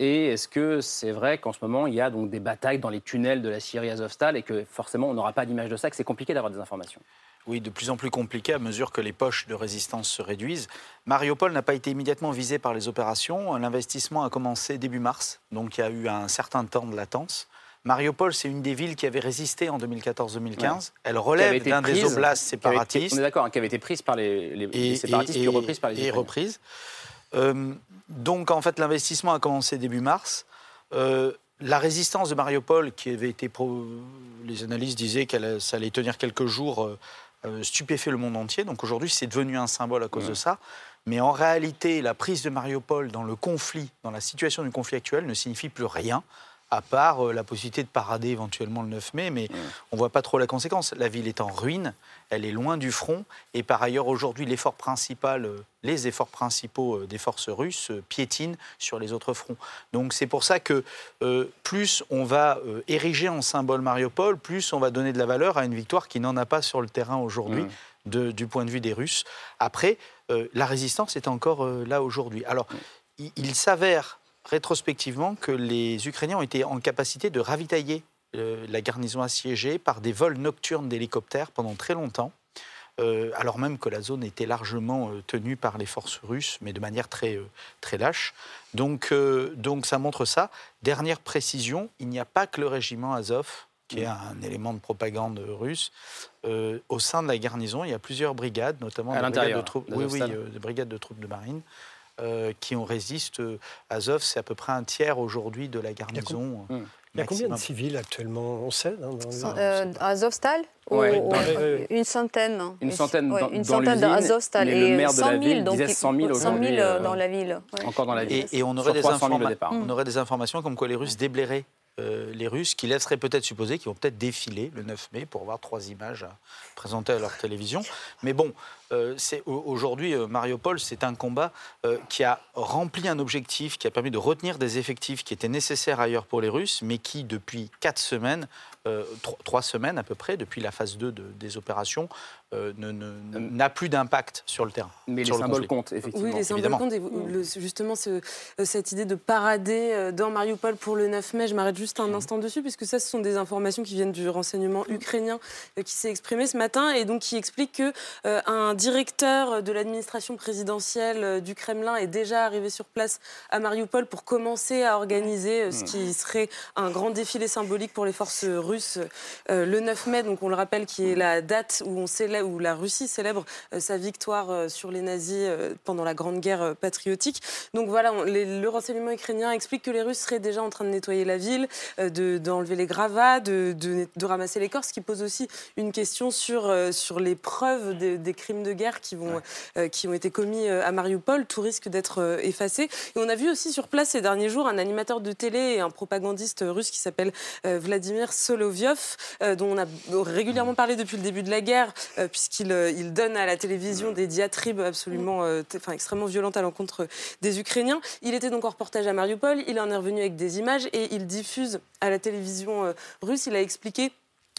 Et est-ce que c'est vrai qu'en ce moment, il y a donc des batailles dans les tunnels de la Syrie Azovstal et que forcément, on n'aura pas d'image de ça, que c'est compliqué d'avoir des informations? Oui, de plus en plus compliqué à mesure que les poches de résistance se réduisent. Mariupol n'a pas été immédiatement visé par les opérations. L'investissement a commencé début mars, donc il y a eu un certain temps de latence. Mariupol, c'est une des villes qui avait résisté en 2014-2015. Ouais. Elle relève d'un des oblasts été- séparatistes. on est d'accord, hein, qui avait été prise par les, les- les séparatistes, puis reprise par les et reprise. Euh, donc, en fait, l'investissement a commencé début mars. Euh, la résistance de Mariupol, qui avait été. pro- Les analystes disaient que ça allait tenir quelques jours, euh, euh, stupéfait le monde entier. Donc aujourd'hui, c'est devenu un symbole à cause de ça. Mais en réalité, la prise de Mariupol dans le conflit, dans la situation du conflit actuel, ne signifie plus rien, à part euh, la possibilité de parader éventuellement le 9 mai. Mais on ne voit pas trop la conséquence. La ville est en ruine, elle est loin du front. Et par ailleurs, aujourd'hui, l'effort principal, euh, les efforts principaux euh, des forces russes piétinent sur les autres fronts. Donc c'est pour ça que plus on va ériger en symbole Mariupol, plus on va donner de la valeur à une victoire qui n'en a pas sur le terrain aujourd'hui. De- du point de vue des Russes. Après, la résistance est encore là aujourd'hui. Alors, il, il s'avère rétrospectivement que les Ukrainiens ont été en capacité de ravitailler euh, la garnison assiégée par des vols nocturnes d'hélicoptères pendant très longtemps. euh, alors même que la zone était largement euh, tenue par les forces russes, mais de manière très, très lâche. Donc, donc ça montre ça. Dernière précision, il n'y a pas que le régiment Azov, qui est un élément de propagande russe. Euh, au sein de la garnison, il y a plusieurs brigades, notamment À des brigades l'intérieur de troupes, oui, oui, d'Azovstal. euh, des brigades de troupes de marine. Euh, qui ont résisté. Euh, Azov, c'est à peu près un tiers aujourd'hui de la garnison. Hmm. Il y a combien de civils actuellement On sait hein, dans le- Euh, à Azovstal Ouais. Ou- Ouais. Une centaine. Une centaine ouais, dans- une dans centaine l'usine, d'Azovstal. mais le et maire de la 100 000, ville donc disait 100 000 100 000 aujourd'hui, euh, euh, dans la ville. ouais. Encore dans la ville. Et, et on, aurait des 300 000 au informa- départ. on aurait des informations comme quoi les Russes déblairaient euh, les Russes, qui laisseraient peut-être supposer qu'ils vont peut-être défiler le 9 mai pour voir trois images à présenter à leur télévision. Mais bon, euh, aujourd'hui, euh, Mariupol, c'est un combat euh, qui a rempli un objectif, qui a permis de retenir des effectifs qui étaient nécessaires ailleurs pour les Russes, mais qui, depuis quatre semaines, tro- trois semaines à peu près, depuis la phase 2 de- des opérations, euh, ne- n'a plus d'impact sur le terrain. Mais les sur le symboles conflit. comptent, effectivement. Oui, les symboles évidemment. comptent. Et vous- le- justement, ce- euh, cette idée de parader euh, dans Mariupol pour le 9 mai, je m'arrête juste un instant dessus, puisque ça, ce sont des informations qui viennent du renseignement ukrainien euh, qui s'est exprimé ce matin et donc qui explique que euh, un directeur de l'administration présidentielle euh, du Kremlin est déjà arrivé sur place à Mariupol pour commencer à organiser euh, ce qui serait un grand défilé symbolique pour les forces russes euh, le 9 mai. Donc, on le rappelle, qui est la date où, on célèbre, où la Russie célèbre euh, sa victoire euh, sur les nazis euh, pendant la Grande Guerre patriotique. Donc voilà, on- les- le renseignement ukrainien explique que les Russes seraient déjà en train de nettoyer la ville, de- d'enlever les gravats, de, de- de ramasser les corps, ce qui pose aussi une question sur, sur les preuves des, des crimes de guerre qui, vont, euh, qui ont été commis à Mariupol. Tout risque d'être effacé. Et on a vu aussi sur place ces derniers jours un animateur de télé et un propagandiste russe qui s'appelle Vladimir Solovyov, dont on a régulièrement parlé depuis le début de la guerre, puisqu'il il donne à la télévision des diatribes absolument, enfin, extrêmement violentes à l'encontre des Ukrainiens. Il était donc en reportage à Mariupol, il en est revenu avec des images et il diffuse à la télévision russe. Il a expliqué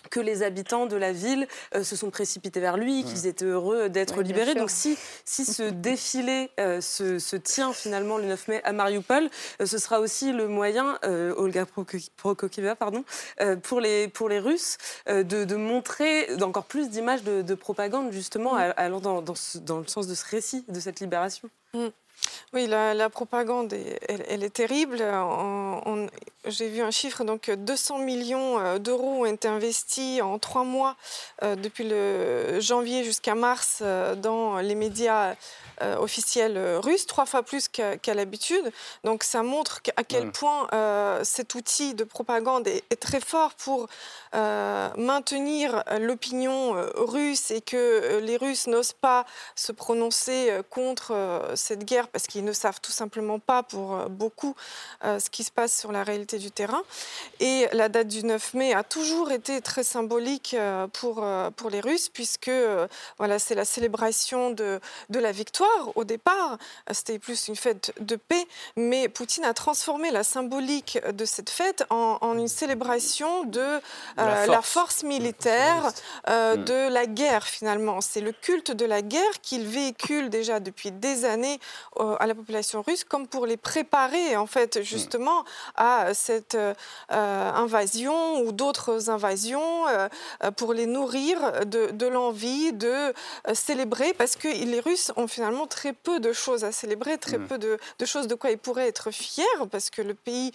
que les habitants de la ville euh, se sont précipités vers lui, qu'ils étaient heureux d'être libérés. Donc si, si ce défilé euh, se, tient finalement le 9 mai à Mariupol, euh, ce sera aussi le moyen, Olga Prokokieva, pardon, pour, les, pour les Russes de, montrer encore plus d'images de, propagande justement mm. allant dans, dans, le sens de ce récit, de cette libération. Oui, la, propagande, elle, est terrible. J'ai vu un chiffre, donc 200 millions euh, d'euros ont été investis en trois mois euh, depuis le janvier jusqu'à mars euh, dans les médias euh, officielle euh, russe, trois fois plus qu'à l'habitude. Donc ça montre à quel point cet outil de propagande est, très fort pour maintenir l'opinion russe et que les Russes n'osent pas se prononcer contre cette guerre parce qu'ils ne savent tout simplement pas pour beaucoup ce qui se passe sur la réalité du terrain. Et la date du 9 mai a toujours été très symbolique pour, pour les Russes puisque voilà, c'est la célébration de, de la victoire au départ, c'était plus une fête de paix, mais Poutine a transformé la symbolique de cette fête en, une célébration de, la, euh, force. militaire, euh, mm. de la guerre finalement. C'est le culte de la guerre qu'il véhicule déjà depuis des années euh, à la population russe, comme pour les préparer en fait mm. justement à cette invasion ou d'autres invasions, pour les nourrir de, de l'envie de célébrer, parce que les Russes ont finalement très peu de choses à célébrer, très mm. peu de, choses de quoi ils pourraient être fiers, parce que le pays,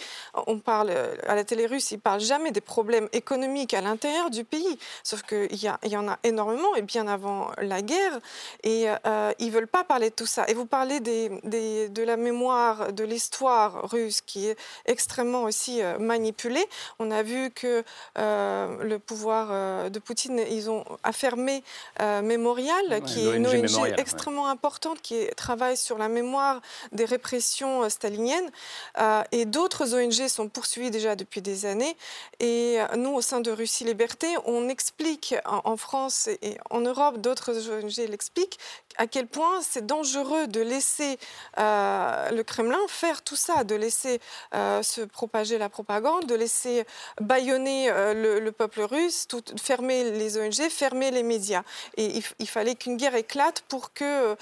on parle à la télé russe, ils parlent jamais des problèmes économiques à l'intérieur du pays, sauf qu'il y, il y en a énormément, et bien avant la guerre, et euh, ils veulent pas parler de tout ça. Et vous parlez des, de la mémoire, de l'histoire russe, qui est extrêmement aussi euh, manipulée. On a vu que euh, le pouvoir euh, de Poutine, ils ont affermé Mémorial, qui est une ONG extrêmement importante qui travaille sur la mémoire des répressions euh, staliniennes. Euh, et d'autres ONG sont poursuivies déjà depuis des années. Et euh, nous, au sein de Russie Liberté, on explique en, France et en Europe, d'autres ONG l'expliquent, à quel point c'est dangereux de laisser le Kremlin faire tout ça, de laisser se propager la propagande, de laisser bâillonner le, peuple russe, fermer les ONG, fermer les médias. Et il fallait qu'une guerre éclate pour que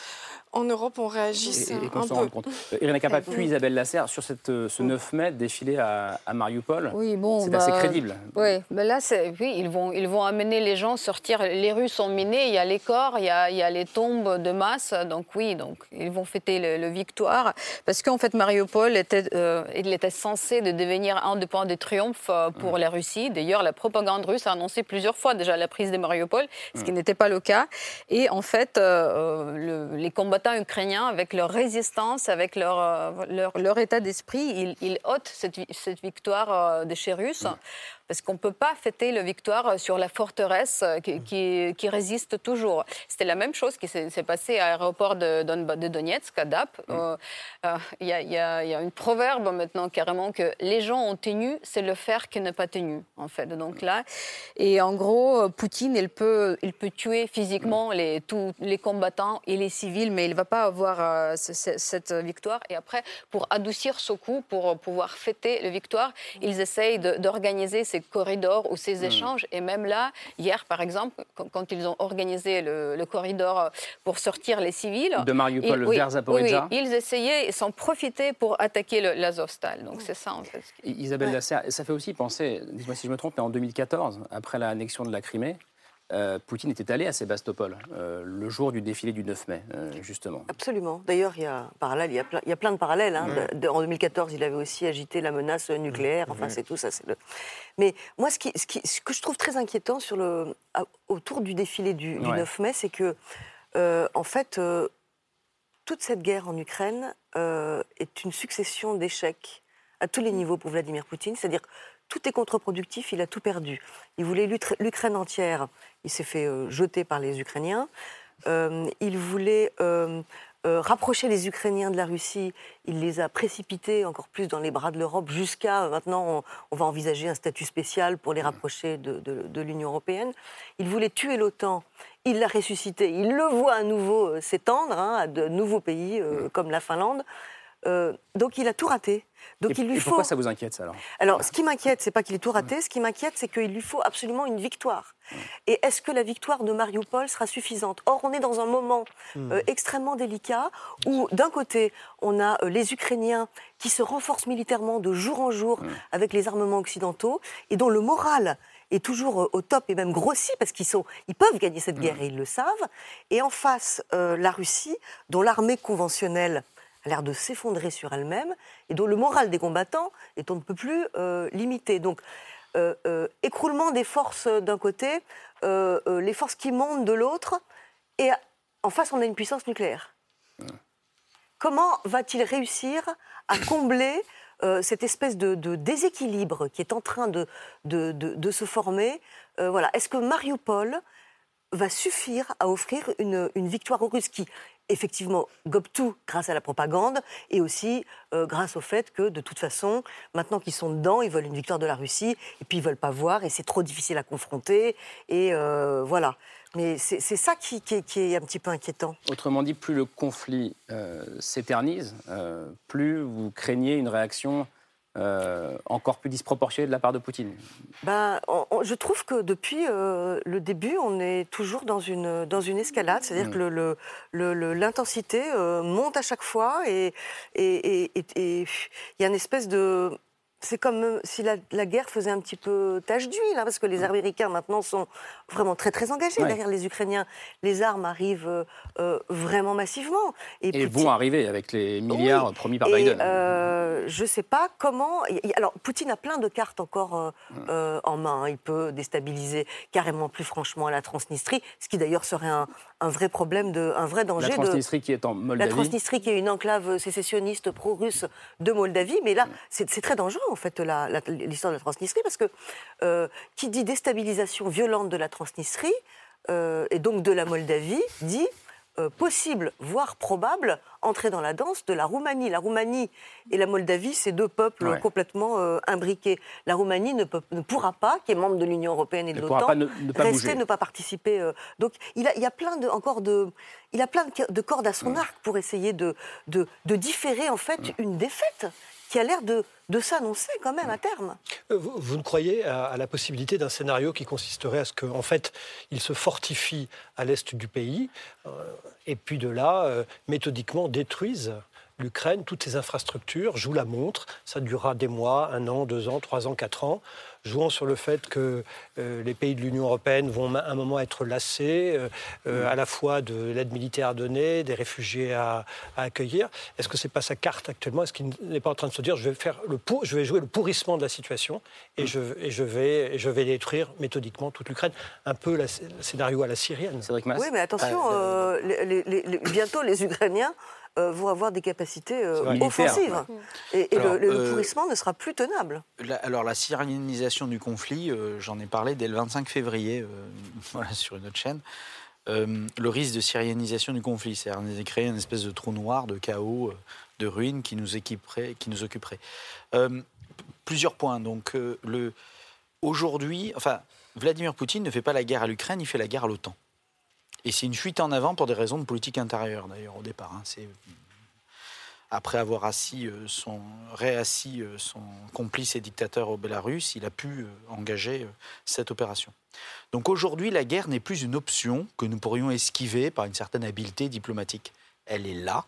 en Europe, on réagisse et, un peu. Compte. Euh, Irène Capap, puis Isabelle Lasserre, sur cette, euh, ce 9 mai, défilé à, à Mariupol, oui, bon, c'est assez bah, crédible. Oui, mais là, oui, ils vont, ils vont amener les gens, sortir. Les rues sont minées, il y a les corps, il y a, il y a les tombes de masse. Donc oui, donc, ils vont fêter le, victoire. Parce qu'en fait, Mariupol était, euh, il était censé de devenir un des points de triomphe pour mmh. la Russie. D'ailleurs, la propagande russe a annoncé plusieurs fois déjà la prise de Mariupol, ce qui mmh. n'était pas le cas. Et en fait, le, les combattants ukrainiens, avec leur résistance, avec leur, euh, leur, état d'esprit, ils, ôtent cette, victoire euh, des Chérus parce qu'on ne peut pas fêter la victoire sur la forteresse qui, qui, résiste toujours. C'était la même chose qui s'est passé à l'aéroport de, de, Donetsk, à Dap. Mm. Euh, euh, il y, y, a une proverbe maintenant carrément que les gens ont tenu, c'est le fer qui n'est pas tenu, en fait. Donc là, et en gros, Poutine, il peut, il peut tuer physiquement mm. les, tous les combattants et les civils, mais il ne va pas avoir euh, cette victoire. Et après, pour adoucir ce coup, pour pouvoir fêter la victoire, ils essayent d'organiser ces corridors ou ces hmm. échanges. Et même là, hier, par exemple, quand, ils ont organisé le, corridor pour sortir les civils. De Mariupol vers Zaporizhzhia oui, ils essayaient et s'en profitaient pour attaquer l'Azovstal. Donc c'est ça, en fait. Isabelle Lasserre, ça fait aussi penser, dis-moi si je me trompe, mais en 2014, après l'annexion de la Crimée, euh, Poutine était allé à Sébastopol euh, le jour du défilé du 9 mai, euh, justement. Absolument. D'ailleurs, il y a parallèle, il y a plein, il y a plein de parallèles. Hein. en 2014, il avait aussi agité la menace nucléaire. Enfin, c'est tout ça. Le... Mais moi, ce, qui, ce, qui, ce, que je trouve très inquiétant sur le, autour du défilé du, 9 mai, c'est que, en fait, toute cette guerre en Ukraine est une succession d'échecs à tous les niveaux pour Vladimir Poutine. C'est-à-dire tout est contre-productif, il a tout perdu. Il voulait l'Ukraine entière, il s'est fait euh, jeter par les Ukrainiens. Euh, il voulait euh, rapprocher les Ukrainiens de la Russie, il les a précipités encore plus dans les bras de l'Europe, jusqu'à maintenant, on, va envisager un statut spécial pour les rapprocher de, l'Union européenne. Il voulait tuer l'OTAN, il l'a ressuscité, il le voit à nouveau s'étendre hein, à de nouveaux pays comme la Finlande. Donc il a tout raté. Donc il lui faut... pourquoi ça vous inquiète ça alors Alors ce qui m'inquiète, c'est pas qu'il ait tout raté. Ce qui m'inquiète, c'est qu'il lui faut absolument une victoire. Et est-ce que la victoire de Mariupol sera suffisante? Or, on est dans un moment hmm. euh, extrêmement délicat où, d'un côté, on a euh, les Ukrainiens qui se renforcent militairement de jour en jour avec les armements occidentaux et dont le moral est toujours euh, au top et même grossi parce qu'ils sont, ils peuvent gagner cette guerre et ils le savent. Et en face, la Russie, dont l'armée conventionnelle a l'air de s'effondrer sur elle-même et dont le moral des combattants est on ne peut plus euh, limité. Donc, euh, euh, écroulement des forces d'un côté, les forces qui montent de l'autre, et en face, on a une puissance nucléaire. Comment va-t-il réussir à combler cette espèce de, déséquilibre qui est en train de, se former? Est-ce que Mariupol va suffire à offrir une, victoire aux Russes effectivement gobe tout grâce à la propagande et aussi euh, grâce au fait que de toute façon, maintenant qu'ils sont dedans, ils veulent une victoire de la Russie et puis ils veulent pas voir et c'est trop difficile à confronter et euh, voilà. Mais c'est ça qui, est un petit peu inquiétant. Autrement dit, plus le conflit euh, s'éternise, plus vous craignez une réaction euh, encore plus disproportionné de la part de Poutine ben, Je trouve que depuis euh, le début, on est toujours dans une, dans une escalade, c'est-à-dire mm. que l'intensité euh, monte à chaque fois et il et, et, y a une espèce de c'est comme euh, si la, guerre faisait un petit peu tache d'huile, hein, parce que les Américains maintenant sont vraiment très très engagés derrière les Ukrainiens. Les armes arrivent euh, euh, vraiment massivement. Et, vont arriver avec les milliards promis par Biden. je ne sais pas comment. Alors Poutine a plein de cartes encore en main. Il peut déstabiliser carrément plus franchement la Transnistrie, ce qui d'ailleurs serait un, un vrai problème, de, un vrai danger. La Transnistrie qui est en Moldavie. La Transnistrie qui est une enclave sécessionniste pro-russe de Moldavie. Mais là, c'est très dangereux, en fait, l'histoire de la Transnistrie, parce que euh, qui dit déstabilisation violente de la Transnistrie, euh, et donc de la Moldavie, dit euh, possible, voire probable, entrer dans la danse de la Roumanie. La Roumanie et la Moldavie, c'est deux peuples complètement euh, imbriqués. La Roumanie ne, pourra pas, qui est membre de l'Union européenne et de l'OTAN, rester, ne pas participer. Euh. donc il, a, y a plein de, encore de, il a plein de, cordes à son arc pour essayer de, de, différer en fait une défaite qui a l'air de, s'annoncer quand même à terme. Euh, vous, ne croyez à, la possibilité d'un scénario qui consisterait à ce qu'en en fait, il se fortifie à l'est du pays, euh, et puis de là, euh, méthodiquement détruisent l'Ukraine, toutes ses infrastructures, joue la montre, ça durera des mois, un an, deux ans, trois ans, quatre ans, jouant sur le fait que euh, les pays de l'Union européenne vont à un moment être lassés, euh, euh, à la fois de l'aide militaire à donner, des réfugiés à, accueillir. Est-ce que c'est pas sa carte actuellement? Est-ce qu'il n'est pas en train de se dire je vais faire le pour, je vais jouer le pourrissement de la situation et, je, et je, vais, et je vais détruire méthodiquement toute l'Ukraine, un peu le scénario à la syrienne. Oui, mais attention, bientôt les Ukrainiens vont avoir des capacités euh, offensives. Et, le, euh, pourrissement ne sera plus tenable. alors la syrianisation du conflit, j'en ai parlé dès le 25 février voilà, sur une autre chaîne. le risque de syrianisation du conflit, c'est-à-dire de créer une espèce de trou noir, de chaos, de ruines qui nous, équiperait, qui nous occuperait. plusieurs points. Donc, le, aujourd'hui, enfin, Vladimir Poutine ne fait pas la guerre à l'Ukraine, il fait la guerre à l'OTAN. Et c'est une fuite en avant pour des raisons de politique intérieure, d'ailleurs, au départ. Hein. C'est après avoir assis euh, son, réassis euh, son complice et dictateur au Bélarus, il a pu euh, engager cette opération. Donc aujourd'hui, la guerre n'est plus une option que nous pourrions esquiver par une certaine habileté diplomatique. Elle est là.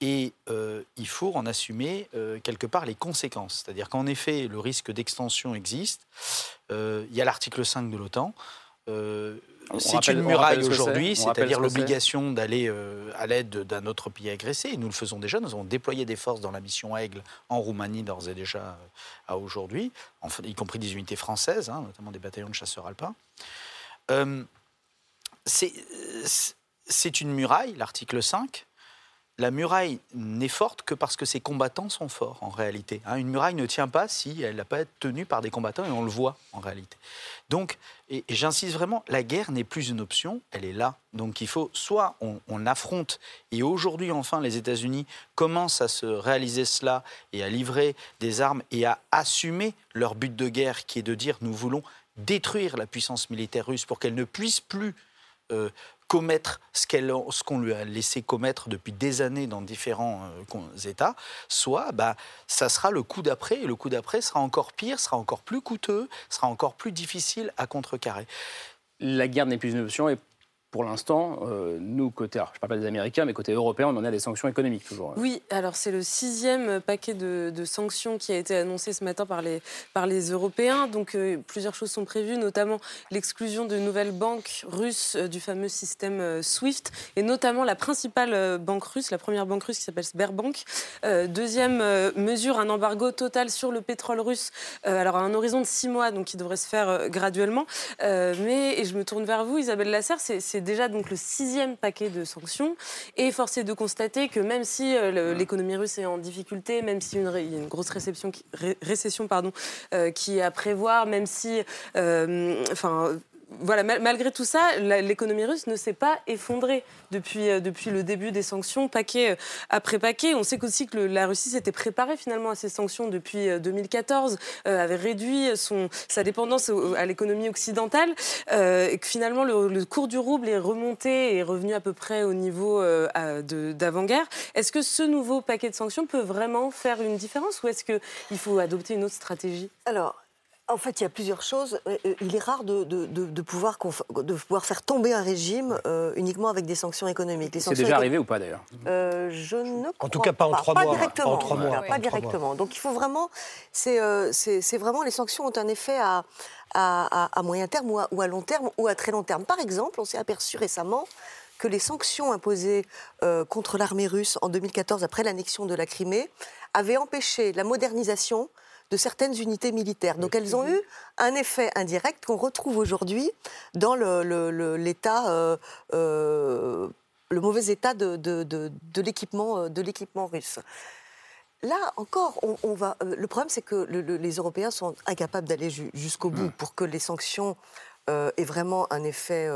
Et il faut en assumer quelque part les conséquences. C'est-à-dire qu'en effet, le risque d'extension existe. il y a l'article 5 de l'OTAN. C'est une muraille aujourd'hui, c'est-à-dire l'obligation d'aller euh, à l'aide d'un autre pays agressé. Et nous le faisons déjà. Nous avons déployé des forces dans la mission Aigle en Roumanie d'ores et déjà euh, à aujourd'hui, y compris des unités françaises, hein, notamment des bataillons de chasseurs alpins. Euh, c'est une muraille, l'article 5. La muraille n'est forte que parce que ses combattants sont forts, en réalité. Hein. une muraille ne tient pas si elle n'a pas été tenue par des combattants, et on le voit, en réalité. Donc, et, j'insiste vraiment, la guerre n'est plus une option, elle est là. Donc il faut, soit on, affronte, et aujourd'hui, enfin, les États-Unis commencent à se réaliser cela, et à livrer des armes, et à assumer leur but de guerre, qui est de dire, nous voulons détruire la puissance militaire russe pour qu'elle ne puisse plus euh, commettre ce qu'on lui a laissé commettre depuis des années dans différents euh, États, soit bah, ça sera le coup d'après, et le coup d'après sera encore pire, sera encore plus coûteux, sera encore plus difficile à contrecarrer. La guerre n'est plus une option et pour l'instant, euh, nous, côté, je ne parle pas des Américains, mais côté européen, on en a des sanctions économiques toujours. Oui, alors c'est le sixième paquet de, sanctions qui a été annoncé ce matin par les, par les Européens. Donc euh, plusieurs choses sont prévues, notamment l'exclusion de nouvelles banques russes euh, du fameux système SWIFT, et notamment la principale banque russe, la première banque russe qui s'appelle Sberbank. deuxième mesure, un embargo total sur le pétrole russe, alors à un horizon de six mois, donc qui devrait se faire graduellement. mais, et je me tourne vers vous, Isabelle Lasserre, c'est déjà donc le sixième paquet de sanctions. Et force est de constater que même si euh, l'économie russe est en difficulté, même s'il y a une, grosse récession, récession pardon, euh, qui est à prévoir, même si, euh, enfin, voilà, malgré tout ça, l'économie russe ne s'est pas effondrée depuis, euh, depuis le début des sanctions, paquet euh, après paquet. On sait aussi que la Russie s'était préparée finalement à ces sanctions depuis 2014, euh, avait réduit son, sa dépendance à l'économie occidentale, et que finalement le, cours du rouble est remonté et est revenu à peu près au niveau d'avant-guerre. Est-ce que ce nouveau paquet de sanctions peut vraiment faire une différence ou est-ce qu'il faut adopter une autre stratégie? Alors, en fait, il y a plusieurs choses. Euh, euh, il est rare de, de, pouvoir, de pouvoir, faire tomber un régime euh, uniquement avec des sanctions économiques. C'est déjà arrivé ou pas d'ailleurs? Je ne En tout cas, pas en trois pas mois. Directement, pas, directement. Donc il faut vraiment. C'est vraiment. Les sanctions ont un effet à, à, moyen terme ou à, ou à, long terme ou à très long terme. Par exemple, on s'est aperçu récemment que les sanctions imposées contre l'armée russe en 2014 après l'annexion de la Crimée avaient empêché la modernisation de certaines unités militaires. Donc elles ont eu un effet indirect qu'on retrouve aujourd'hui dans l'état, euh, euh, le, mauvais état de, de, l'équipement, euh, de l'équipement russe. Là encore, on, va. Le problème, c'est que les Européens sont incapables d'aller jusqu'au bout mm. pour que les sanctions aient vraiment un effet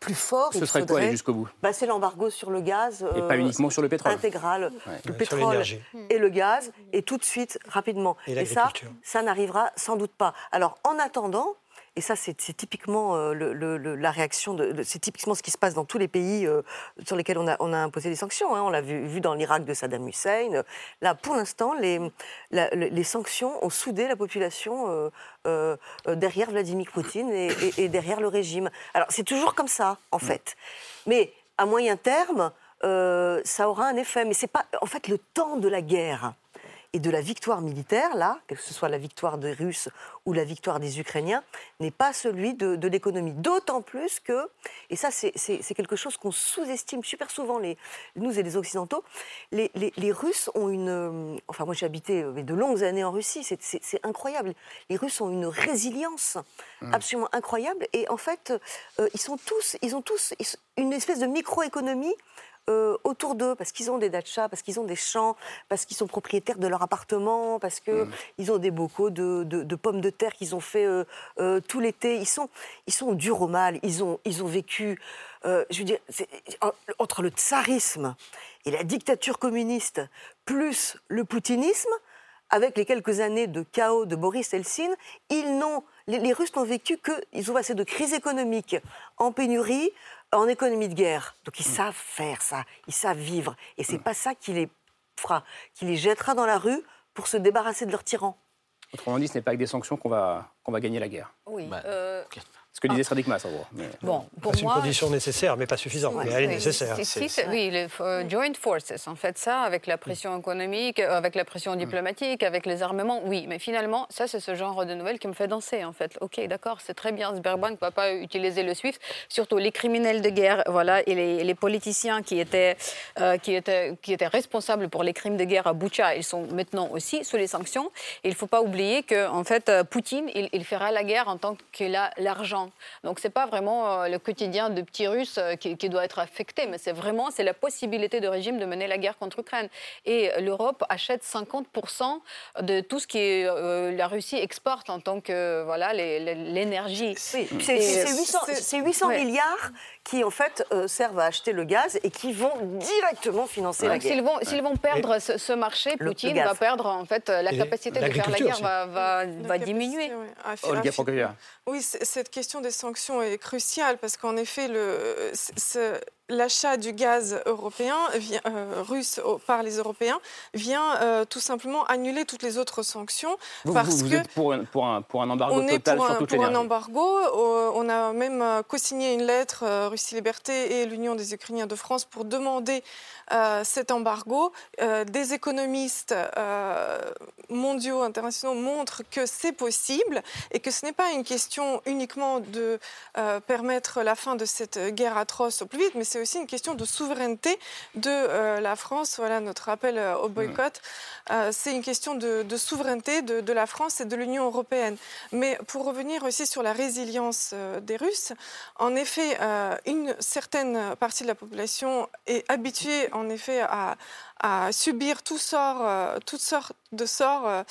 plus fort. Ce serait quoi aller jusqu'au bout bah, C'est l'embargo sur le gaz. Et pas euh, uniquement sur le pétrole. Intégral. Le pétrole et le gaz, et tout de suite, rapidement. Et, et ça, ça n'arrivera sans doute pas. Alors, en attendant, et ça, c'est typiquement euh, la réaction, de, c'est typiquement ce qui se passe dans tous les pays euh, sur lesquels on a, on a, imposé des sanctions. Hein. On l'a vu, vu, dans l'Irak de Saddam Hussein. Là, pour l'instant, les, les, sanctions ont soudé la population euh, derrière Vladimir Poutine et, et, derrière le régime. Alors, c'est toujours comme ça, en fait. Mais à moyen terme, ça aura un effet. Mais c'est pas, en fait, le temps de la guerre et de la victoire militaire, là, que ce soit la victoire des Russes ou la victoire des Ukrainiens, n'est pas celui de, l'économie. D'autant plus que, et ça c'est quelque chose qu'on sous-estime super souvent, les, nous et les Occidentaux, les, les, Russes ont une... Enfin moi j'ai habité euh, de longues années en Russie, c'est incroyable. Les Russes ont une résilience mmh. absolument incroyable et en fait euh, ils, sont tous, ils ont tous une espèce de microéconomie euh, autour d'eux, parce qu'ils ont des dachas, parce qu'ils ont des champs, parce qu'ils sont propriétaires de leur appartement, parce qu'ils mmh. ont des bocaux de, pommes de terre qu'ils ont fait euh, euh, tout l'été. Ils sont, ils sont durs au mal, ils ont, ils ont vécu, je veux dire, entre le tsarisme et la dictature communiste, plus le poutinisme, avec les quelques années de chaos de Boris Eltsine, ils n'ont, les, les Russes n'ont vécu que, ils ont passé de crise économique en pénurie, en économie de guerre. Donc ils mm. savent faire ça, ils savent vivre. Et c'est mm. pas ça qui les fera, qui les jettera dans la rue pour se débarrasser de leurs tyrans. Autrement dit, ce n'est pas avec des sanctions qu'on va, qu'on va gagner la guerre. Oui. Bah, euh, ce que disait Sadiq Mas, en gros. Bon, c'est une condition nécessaire, mais pas suffisante. mais elle est nécessaire. oui, les euh, joint forces, en fait, ça, avec la pression économique, euh, avec la pression diplomatique, avec les armements, oui. Mais finalement, ça, c'est ce genre de nouvelles qui me fait danser, en fait. Ok, d'accord, c'est très bien. Sberbank ne va pas utiliser le SWIFT. Surtout les criminels de guerre, voilà, et les, politiciens qui étaient, euh, qui, étaient, qui étaient responsables pour les crimes de guerre à Boucha, ils sont maintenant aussi sous les sanctions. il ne faut pas oublier que, en fait, Poutine, il, il fera la guerre en tant qu'il a l'argent Hein. Donc c'est pas vraiment le quotidien de petits Russes qui, qui doit être affecté, mais c'est vraiment c'est la possibilité de régime de mener la guerre contre l'Ukraine. Et l'Europe achète 50% de tout ce que la Russie exporte en tant que voilà l'énergie. C'est 800, milliards qui en fait euh, servent à acheter le gaz et qui vont directement financer la guerre. S'ils vont, s'ils vont perdre ce, marché, Poutine va perdre en fait la capacité de faire la guerre va, va, va diminuer. Oui, cette question des sanctions est cruciale parce qu'en effet, le, l'achat du gaz européen, euh, russe par les Européens vient euh, tout simplement annuler toutes les autres sanctions. Vous, parce vous, êtes pour un, pour, un, pour un embargo on total est pour sur un, pour un embargo. on a même co-signé une lettre, Russie Liberté et l'Union des Ukrainiens de France, pour demander euh, cet embargo. Euh, des économistes euh, mondiaux, internationaux montrent que c'est possible et que ce n'est pas une question uniquement de permettre la fin de cette guerre atroce au plus vite, mais c'est aussi une question de souveraineté de la France. Voilà notre appel au boycott. c'est une question de, souveraineté de, de, la France et de l'Union européenne. Mais pour revenir aussi sur la résilience des Russes, en effet, une certaine partie de la population est habituée en effet à, subir tout sort, euh, toutes sortes de sorts euh,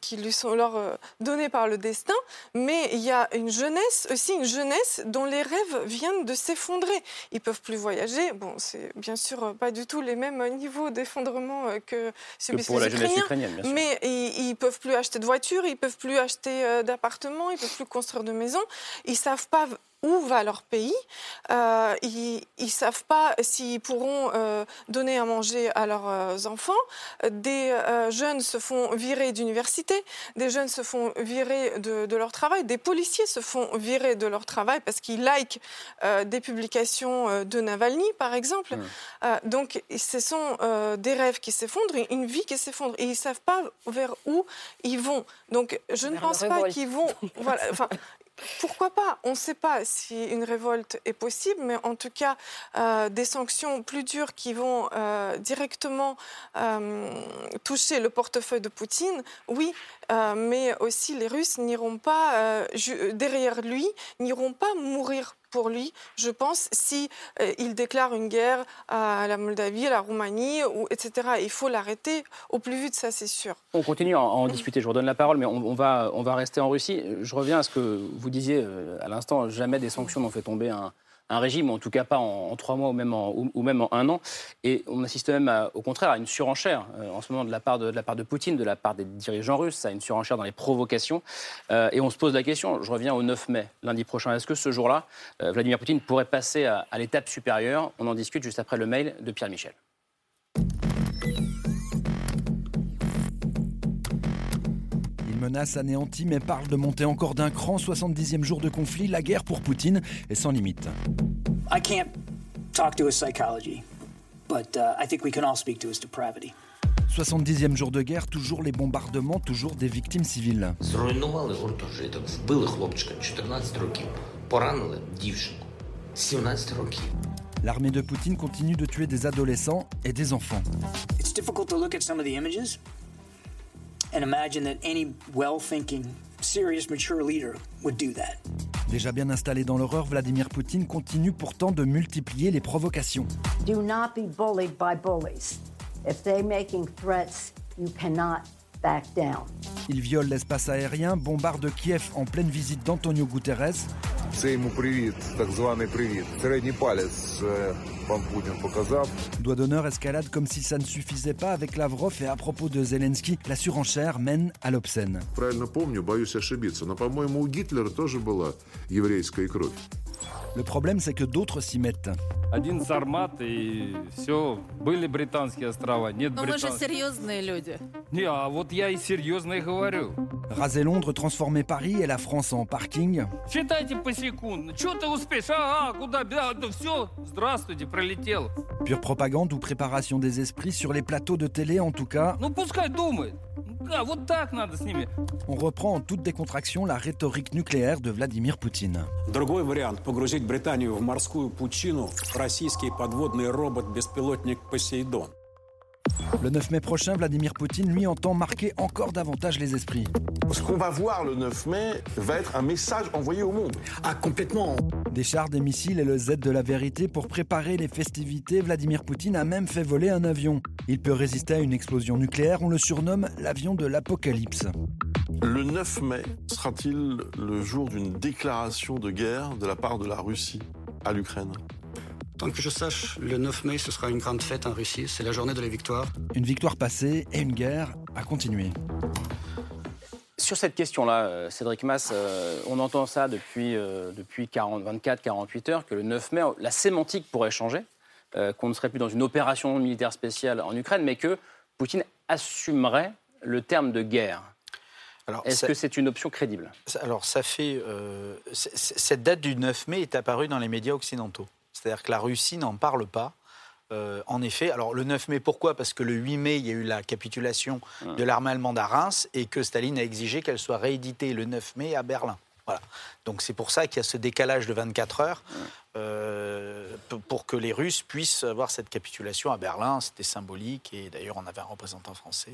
qui, lui sont leur euh, donnés par le destin, mais il y a une jeunesse, aussi une jeunesse dont les rêves viennent de s'effondrer. Ils peuvent plus voyager. Bon, c'est bien sûr pas du tout les mêmes niveaux d'effondrement que subissent les Ukrainiens, mais ils, ils peuvent plus acheter de voitures, ils peuvent plus acheter d'appartements, ils peuvent plus construire de maisons. Ils savent pas où va leur pays. Euh, ils ne savent pas s'ils pourront euh, donner à manger à leurs euh, enfants. Des jeunes se font virer d'université, des jeunes se font virer de, leur travail, des policiers se font virer de leur travail parce qu'ils likent des publications de Navalny, par exemple. donc, ce sont des rêves qui s'effondrent, une vie qui s'effondre. Et ils ne savent pas vers où ils vont. Donc, je ne pense pas qu'ils vont... Voilà, enfin, pourquoi pas? On ne sait pas si une révolte est possible, mais en tout cas, euh, des sanctions plus dures qui vont euh, directement euh, toucher le portefeuille de Poutine, oui, mais aussi les Russes n'iront pas derrière lui, n'iront pas mourir pour lui, je pense, si euh, il déclare une guerre à la Moldavie, à la Roumanie, ou, etc. Il faut l'arrêter au plus vite, ça c'est sûr. On continue à en, discuter. Je vous redonne la parole, mais on, va, on va rester en Russie. Je reviens à ce que vous disiez euh, à l'instant. Jamais des sanctions n'ont fait tomber un, un régime, en tout cas pas en, trois mois ou même en, un an. Et on assiste même, au contraire, à une surenchère euh, en ce moment de la, part de, Poutine, de la part des dirigeants russes, à une surenchère dans les provocations. Euh, et on se pose la question, je reviens au 9 mai, lundi prochain, est-ce que ce jour-là, euh, Vladimir Poutine pourrait passer à, à l'étape supérieure? On en discute juste après le mail de Pierre Michel. Menace anéantie mais parle de monter encore d'un cran. 70e jour de conflit, la guerre pour Poutine est sans limite. I can't talk to his psychology, but uh, I think we can all speak to his depravity. 70e jour de guerre, toujours les bombardements, toujours des victimes civiles. L'armée de Poutine continue de tuer des adolescents et des enfants. It's difficult to look at some of the images and imagine that any well-thinking, serious, mature leader would do that. Déjà bien installé dans l'horreur, Vladimir Poutine continue pourtant de multiplier les provocations. Do not be bullied by bullies. If they're making threats, you cannot back down. Il viole l'espace aérien, bombarde Kiev en pleine visite d'Antonio Guterres. Doigt d'honneur escalade comme si ça ne suffisait pas avec Lavrov et à propos de Zelensky, la surenchère mène à l'obscène. Le problème, c'est que d'autres s'y mettent. Raser Londres, transformer Paris et la France en parking. Pure propagande ou préparation des esprits sur les plateaux de télé en tout cas. On reprend en toute décontraction la rhétorique nucléaire de Vladimir Poutine. Le 9 mai prochain, Vladimir Poutine, lui, entend marquer encore davantage les esprits. Ce qu'on va voir le 9 mai va être un message envoyé au monde. Ah, complètement. Des chars, des missiles et le Z de la vérité pour préparer les festivités, Vladimir Poutine a même fait voler un avion. Il peut résister à une explosion nucléaire, on le surnomme l'avion de l'apocalypse. Le 9 mai sera-t-il le jour d'une déclaration de guerre de la part de la Russie à l'Ukraine? Tant que je sache, le 9 mai, ce sera une grande fête en Russie. C'est la journée de la victoire. Une victoire passée et une guerre à continuer. Sur cette question-là, euh, Cédric Mass, euh, on entend ça depuis, euh, depuis 24-48 heures, que le 9 mai, la sémantique pourrait changer, qu'on ne serait plus dans une opération militaire spéciale en Ukraine, mais que Poutine assumerait le terme de guerre. Est-ce que c'est une option crédible? Alors, ça fait. cette date du 9 mai est apparue dans les médias occidentaux. C'est-à-dire que la Russie n'en parle pas. Euh, en effet, alors le 9 mai, pourquoi? Parce que le 8 mai, il y a eu la capitulation de l'armée allemande à Reims et que Staline a exigé qu'elle soit rééditée le 9 mai à Berlin. Voilà. Donc c'est pour ça qu'il y a ce décalage de 24 heures euh, pour que les Russes puissent avoir cette capitulation à Berlin. C'était symbolique et d'ailleurs on avait un représentant français.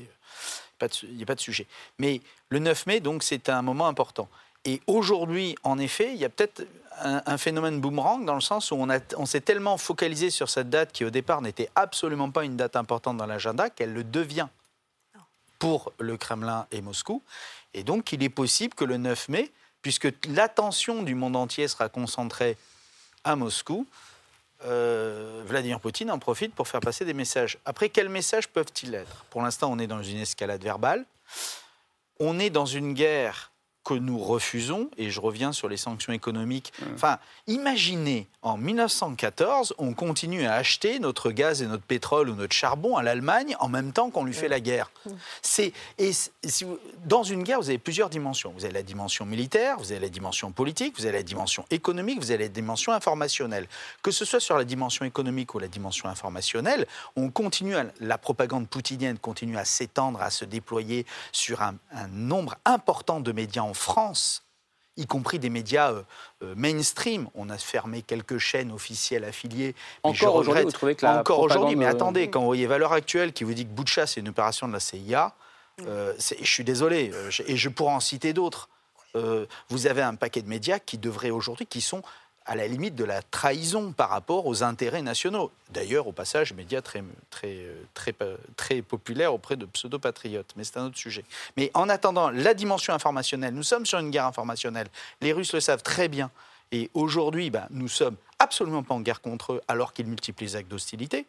Il n'y a pas de sujet. Mais le 9 mai, donc, c'est un moment important. Et aujourd'hui, en effet, il y a peut-être un, phénomène boomerang dans le sens où on, s'est tellement focalisé sur cette date qui au départ n'était absolument pas une date importante dans l'agenda qu'elle le devient pour le Kremlin et Moscou. Et donc il est possible que le 9 mai, puisque l'attention du monde entier sera concentrée à Moscou, euh, Vladimir Poutine en profite pour faire passer des messages. Après, quels messages peuvent-ils être? Pour l'instant, on est dans une escalade verbale. On est dans une guerre que nous refusons, et je reviens sur les sanctions économiques. Mmh. Enfin, imaginez, en 1914, on continue à acheter notre gaz et notre pétrole ou notre charbon à l'Allemagne en même temps qu'on lui fait la guerre. Mmh. C'est et dans une guerre, vous avez plusieurs dimensions. Vous avez la dimension militaire, vous avez la dimension politique, vous avez la dimension économique, vous avez la dimension informationnelle. Que ce soit sur la dimension économique ou la dimension informationnelle, on continue la propagande poutinienne continue à s'étendre, à se déployer sur un, un nombre important de médias en France, y compris des médias euh, euh, mainstream. On a fermé quelques chaînes officielles affiliées. Encore aujourd'hui, vous trouvez que la Encore aujourd'hui, mais attendez, euh, quand vous voyez Valeur Actuelle qui vous dit que Boucha, c'est une opération de la CIA, je suis désolé, et je pourrais en citer d'autres. vous avez un paquet de médias qui devraient aujourd'hui, qui sont à la limite de la trahison par rapport aux intérêts nationaux. D'ailleurs, au passage, médias très, très, très, très populaires auprès de pseudo-patriotes, mais c'est un autre sujet. Mais en attendant, la dimension informationnelle, nous sommes sur une guerre informationnelle. Les Russes le savent très bien. Et aujourd'hui, ben, nous sommes absolument pas en guerre contre eux alors qu'ils multiplient les actes d'hostilité.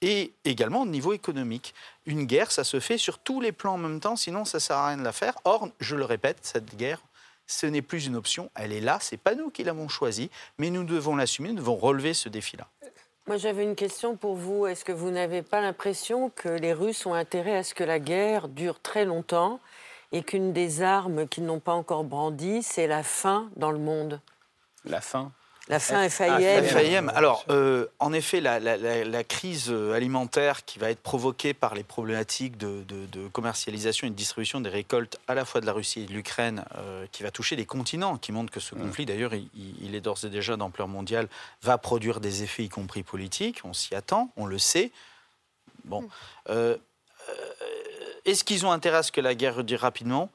Et également au niveau économique. Une guerre, ça se fait sur tous les plans en même temps, sinon ça ne sert à rien de la faire. Or, je le répète, cette guerre, ce n'est plus une option, elle est là, c'est pas nous qui l'avons choisie, mais nous devons l'assumer, nous devons relever ce défi-là. Moi, j'avais une question pour vous. Est-ce que vous n'avez pas l'impression que les Russes ont intérêt à ce que la guerre dure très longtemps et qu'une des armes qu'ils n'ont pas encore brandies, c'est la faim dans le monde? La faim? La fin FAIM. FAIM. Alors, euh, en effet, la, crise alimentaire qui va être provoquée par les problématiques de, commercialisation et de distribution des récoltes à la fois de la Russie et de l'Ukraine, euh, qui va toucher des continents, qui montre que ce mm. conflit, d'ailleurs, il, est d'ores et déjà d'ampleur mondiale, va produire des effets, y compris politiques. On s'y attend, on le sait. Bon. Mm. Euh, est-ce qu'ils ont intérêt à ce que la guerre dure rapidement?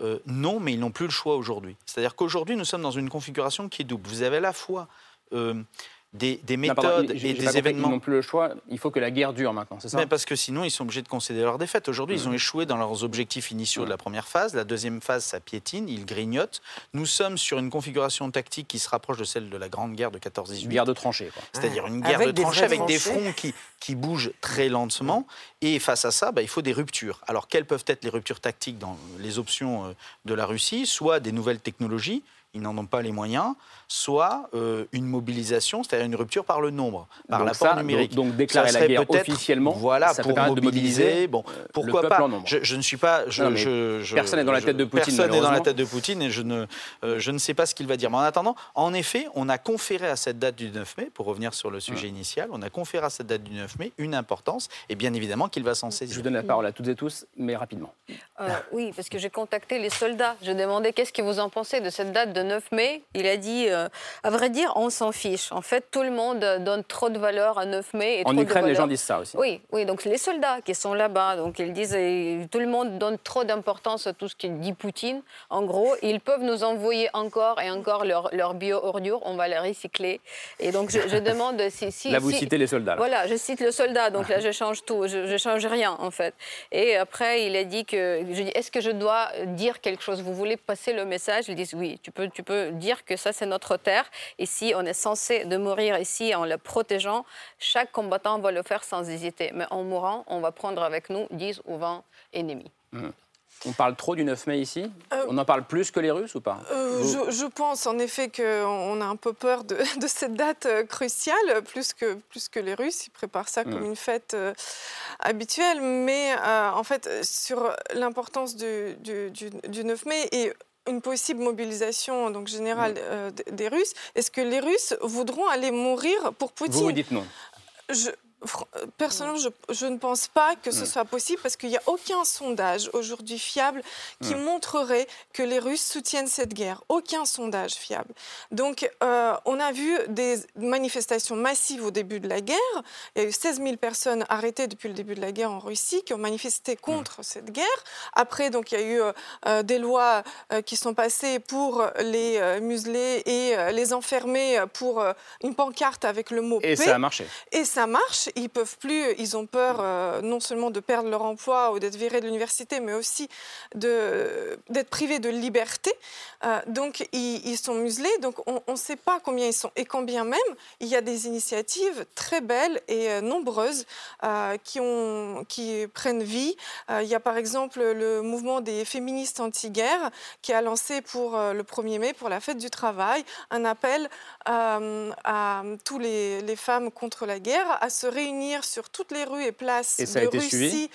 Euh, non, mais ils n'ont plus le choix aujourd'hui. C'est-à-dire qu'aujourd'hui, nous sommes dans une configuration qui est double. Vous avez la fois euh, des, méthodes et des événements. Ils n'ont plus le choix. Il faut que la guerre dure maintenant, c'est ça? Mais Parce que sinon, ils sont obligés de concéder leur défaite. Aujourd'hui, ils ont mmh. échoué dans leurs objectifs initiaux de la première phase. La deuxième phase, ça piétine, ils grignotent. Nous sommes sur une configuration tactique qui se rapproche de celle de la Grande Guerre de 14-18. Une guerre de tranchées. C'est-à-dire une guerre de tranchées avec des fronts qui, qui bougent très lentement. Et face à ça, bah, il faut des ruptures. Alors, quelles peuvent être les ruptures tactiques dans les options euh, de la Russie? Soit des nouvelles technologies, ils n'en ont pas les moyens, soit euh, une mobilisation, c'est-à-dire une rupture par le nombre, par l'apport numérique. Donc, déclarer la guerre officiellement, voilà, pour mobiliser. bon, euh, pourquoi pas je, ne suis pas. Je, personne n'est dans la tête de Poutine. Personne n'est dans la tête de Poutine et je ne, euh, je ne sais pas ce qu'il va dire. Mais en attendant, en effet, on a conféré à cette date du 9 mai, pour revenir sur le sujet initial, on a conféré à cette date du 9 mai une importance et bien évidemment qu'il va s'en saisir. Je vous donne la parole à toutes et tous, mais rapidement. oui, parce que j'ai contacté les soldats. Je demandais qu'est-ce que vous en pensez de cette date de 9 mai, il a dit, euh, à vrai dire, on s'en fiche. En fait, tout le monde donne trop de valeur à 9 mai. Et en Ukraine, les gens disent ça aussi. Oui, oui, donc les soldats qui sont là-bas, donc ils disent, tout le monde donne trop d'importance à tout ce qu'il dit Poutine. En gros, ils peuvent nous envoyer encore et encore leurs leur bio-ordures, on va les recycler. Et donc, je, demande si, si... Là, vous citez les soldats. Voilà, je cite le soldat, donc là, je change tout, je, ne change rien, en fait. Et après, il a dit que, je dis, est-ce que je dois dire quelque chose? Vous voulez passer le message? Ils disent, oui, tu peux, tu peux dire que ça, c'est notre terre. Ici, on est censé de mourir ici en le protégeant. Chaque combattant va le faire sans hésiter. Mais en mourant, on va prendre avec nous 10 ou 20 ennemis. Mmh. On parle trop du 9 mai ici? Euh, On en parle plus que les Russes ou pas? euh, je, pense en effet qu'on a un peu peur de, cette date euh, cruciale, plus que, plus que les Russes. Ils préparent ça comme mm. une fête habituelle. Mais en fait, sur l'importance du, du, 9 mai et une possible mobilisation donc générale mm. des Russes, est-ce que les Russes voudront aller mourir pour Poutine? Vous, vous dites non. Euh, personnellement, je, ne pense pas que ce soit possible parce qu'il n'y a aucun sondage aujourd'hui fiable qui montrerait que les Russes soutiennent cette guerre. Aucun sondage fiable. Donc, euh, on a vu des manifestations massives au début de la guerre. Il y a eu 16 000 personnes arrêtées depuis le début de la guerre en Russie qui ont manifesté contre cette guerre. Après, donc, il y a eu euh, des lois qui sont passées pour les museler et les enfermer pour une pancarte avec le mot et ça a marché. Et ça marche ils peuvent plus, ils ont peur euh, non seulement de perdre leur emploi ou d'être virés de l'université, mais aussi d'être privés de liberté. Euh, donc ils, sont muselés. Donc on ne sait pas combien ils sont. Et combien même, il y a des initiatives très belles et euh, nombreuses qui, prennent vie. il y a par exemple le mouvement des féministes anti-guerre qui a lancé pour le 1er mai, pour la fête du travail, un appel à tous les, les femmes contre la guerre à se réunir sur toutes les rues et places de Russie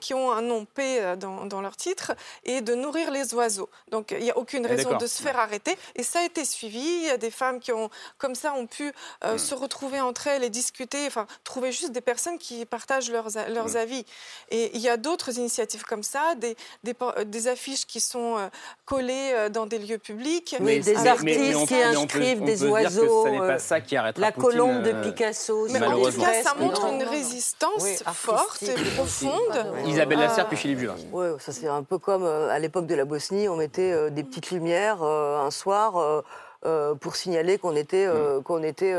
qui ont un nom P euh, dans, leur titre et de nourrir les oiseaux. Donc il n'y a aucune raison de se faire arrêter. Et ça a été suivi. Il y a des femmes qui ont, comme ça, ont pu euh, hmm. se retrouver entre elles et discuter, enfin trouver juste des personnes qui partagent leurs, leurs hmm. avis. Et il y a d'autres initiatives comme ça, des, des, des affiches qui sont euh, collées dans des lieux publics. Oui, des artistes qui inscrivent des oiseaux. Ce n'est pas ça qui La colombe de Picasso. Mais en tout cas, ça montre une résistance forte et profonde. Isabelle Lasserre puis Philippe Juvin. Oui, ça c'est un peu comme euh, à l'époque de la Bosnie, on mettait euh, des petites lumières euh, un soir. pour signaler qu'on était, mm. qu'on était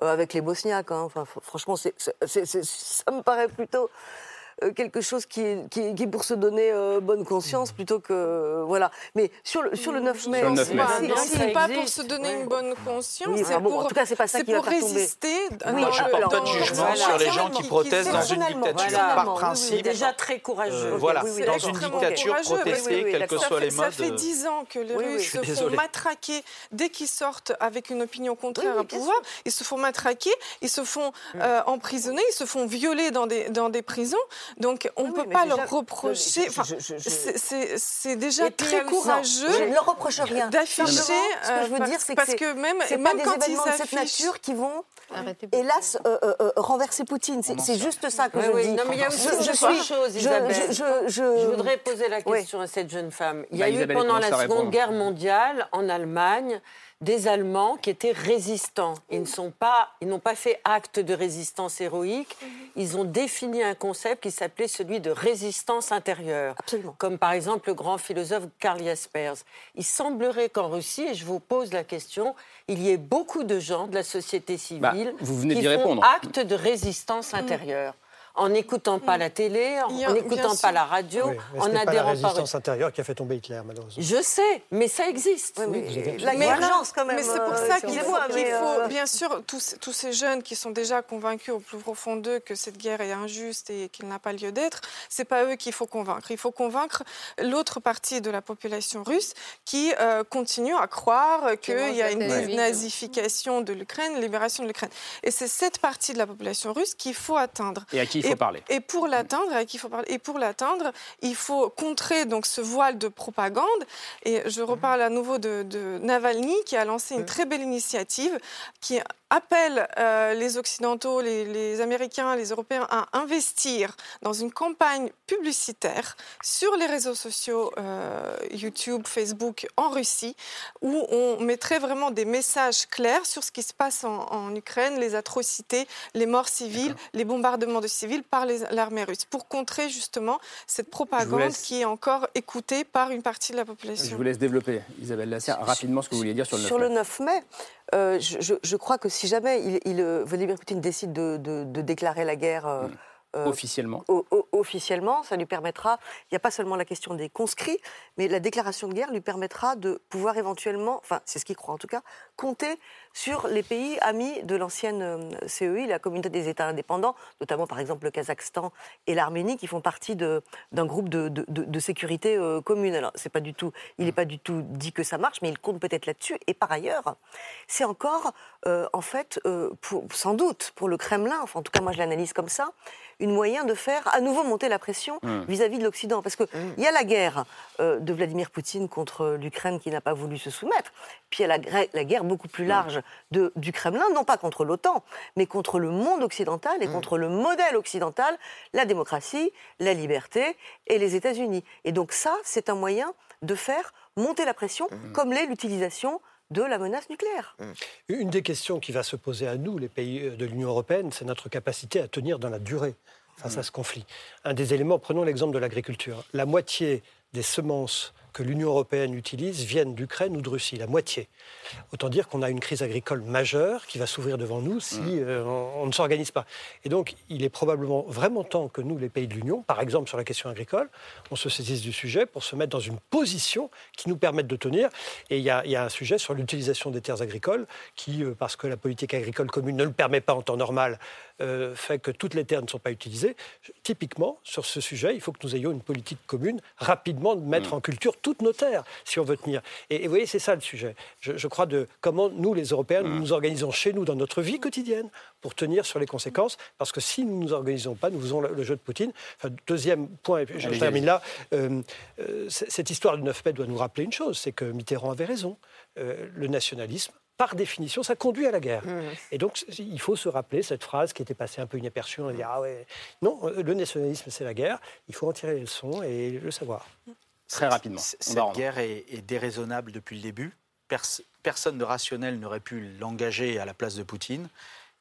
avec les Bosniaques. Hein. Enfin, franchement, c'est, ça me paraît plutôt quelque chose qui est, qui, pour se donner euh, bonne conscience plutôt que. voilà. Mais sur le, sur le 9 mai. Sur le 9 mai. c'est pas pour se donner une bonne conscience. c'est pour, en tout cas, c'est pas ça qui va résister. Moi, je porte pas de jugement sur les gens qui protestent dans une dictature. Par principe. déjà très courageux. Voilà. Dans une dictature, protester, quels que soient les modes. Ça fait dix ans que les Russes se font matraquer dès qu'ils sortent avec une opinion contraire au pouvoir. Ils se font matraquer, ils se font mm. euh, emprisonner, ils se font violer dans des prisons. Donc on ne peut pas leur reprocher. C'est déjà très courageux. je ne leur reproche rien. D'afficher. Ce que je veux dire, c'est que, parce que même, même pas des quand événements de cette nature qui vont, hélas, euh, euh, euh, renverser Poutine. C'est juste ça que je dis. Non, mais il y a aussi je, suis, chose, Isabelle. Je, voudrais poser la question à cette jeune femme. Il y a bah, eu pendant la Seconde Guerre mondiale en Allemagne des Allemands qui étaient résistants. Ils n'ont pas, pas fait acte de résistance héroïque. Ils ont défini un concept qui s'appelait celui de résistance intérieure. Absolument. Comme par exemple le grand philosophe Karl Jaspers. Il semblerait qu'en Russie, et je vous pose la question, il y ait beaucoup de gens de la société bah, civile qui font acte de résistance intérieure en n'écoutant pas la télé, en n'écoutant pas la radio, en adhérant pas. la résistance intérieure qui a fait tomber Hitler, malheureusement. Je sais, mais ça existe. Oui, la quand même. Mais c'est pour euh, ça qu'il faut, euh, bien sûr, tous, tous, ces jeunes qui sont déjà convaincus au plus profond d'eux que cette guerre est injuste et qu'elle n'a pas lieu d'être, c'est pas eux qu'il faut convaincre. Il faut convaincre l'autre partie de la population russe qui euh, continue à croire qu'il y a une nazification de l'Ukraine, libération de l'Ukraine. Et c'est cette partie de la population russe qu'il faut atteindre. Et à qui faut parler. Et pour l'atteindre, il faut parler? Et pour l'atteindre, il faut contrer donc ce voile de propagande. Et je reparle à nouveau de, de Navalny qui a lancé une très belle initiative qui appelle euh, les Occidentaux, les, Américains, les Européens à investir dans une campagne publicitaire sur les réseaux sociaux euh, YouTube, Facebook en Russie, où on mettrait vraiment des messages clairs sur ce qui se passe en, Ukraine, les atrocités, les morts civiles, les bombardements de civils par l'armée russe, pour contrer justement cette propagande qui est encore écoutée par une partie de la population. Je vous laisse développer, Isabelle Lasserre, rapidement ce que vous vouliez dire sur le 9 sur mai. le 9 mai, euh, je, crois que si jamais il, euh, Vladimir Poutine décide de, déclarer la guerre. Euh, mm. Euh, officiellement. officiellement, ça lui permettra, il n'y a pas seulement la question des conscrits, mais la déclaration de guerre lui permettra de pouvoir éventuellement, enfin c'est ce qu'il croit en tout cas, compter sur les pays amis de l'ancienne euh, CEI, la communauté des États indépendants, notamment par exemple le Kazakhstan et l'Arménie, qui font partie d'un groupe de, sécurité euh, commune. Alors c'est pas du tout, il n'est pas du tout dit que ça marche, mais il compte peut-être là-dessus. Et par ailleurs, c'est encore, en fait, pour, sans doute pour le Kremlin, enfin en tout cas moi je l'analyse comme ça, une moyen de faire à nouveau monter la pression mmh. vis-à-vis de l'Occident. Parce qu'il mmh. il y a la guerre euh, de Vladimir Poutine contre l'Ukraine qui n'a pas voulu se soumettre, puis il y a la, la guerre beaucoup plus mmh. large de, du Kremlin, non pas contre l'OTAN, mais contre le monde occidental et contre le modèle occidental, la démocratie, la liberté et les États-Unis. Et donc ça, c'est un moyen de faire monter la pression, comme l'est l'utilisation de la menace nucléaire. Une des questions qui va se poser à nous, les pays euh, de l'Union européenne, c'est notre capacité à tenir dans la durée face à mmh. ce conflit. Un des éléments, prenons l'exemple de l'agriculture. La moitié des semences que l'Union européenne utilise viennent d'Ukraine ou de Russie, la moitié. Autant dire qu'on a une crise agricole majeure qui va s'ouvrir devant nous si mmh. euh, on, ne s'organise pas. Et donc, il est probablement vraiment temps que nous, les pays de l'Union, par exemple sur la question agricole, on se saisisse du sujet pour se mettre dans une position qui nous permette de tenir. Et il y a, un sujet sur l'utilisation des terres agricoles qui, euh, parce que la politique agricole commune ne le permet pas en temps normal, euh, fait que toutes les terres ne sont pas utilisées. Typiquement, sur ce sujet, il faut que nous ayons une politique commune, rapidement de mettre mmh. en culture toutes nos terres, si on veut tenir. Et, vous voyez, c'est ça le sujet. Je, crois de comment nous, les Européens, nous mmh. nous organisons chez nous dans notre vie quotidienne pour tenir sur les conséquences, parce que si nous ne nous organisons pas, nous faisons le, jeu de Poutine. deuxième point, et je termine là, euh, euh, cette histoire du 9 mai doit nous rappeler une chose, c'est que Mitterrand avait raison. le nationalisme par définition, ça conduit à la guerre. Mmh. Et donc, il faut se rappeler cette phrase qui était passée un peu inaperçue. On dit, ah ouais, non, le nationalisme, c'est la guerre. Il faut en tirer les leçons et le savoir. Très rapidement. Cette guerre est, déraisonnable depuis le début. personne de rationnel n'aurait pu l'engager à la place de Poutine.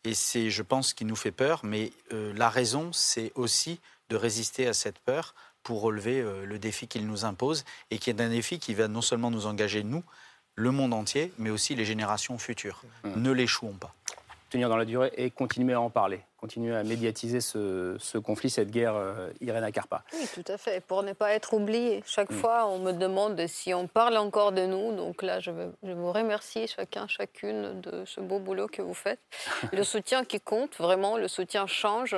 Et c'est, je pense, ce qui nous fait peur. Mais euh, la raison, c'est aussi de résister à cette peur pour relever euh, le défi qu'il nous impose et qui est un défi qui va non seulement nous engager, nous, le monde entier, mais aussi les générations futures. Mmh. Ne l'échouons pas. Tenir dans la durée et continuer à en parler, continuer à médiatiser ce, conflit, cette guerre euh, Irena Karpa. Oui, tout à fait, pour ne pas être oublié. Chaque mmh. fois, on me demande si on parle encore de nous. Donc là, je, veux, je vous remercie chacun, chacune de ce beau boulot que vous faites. le soutien qui compte, vraiment, le soutien change.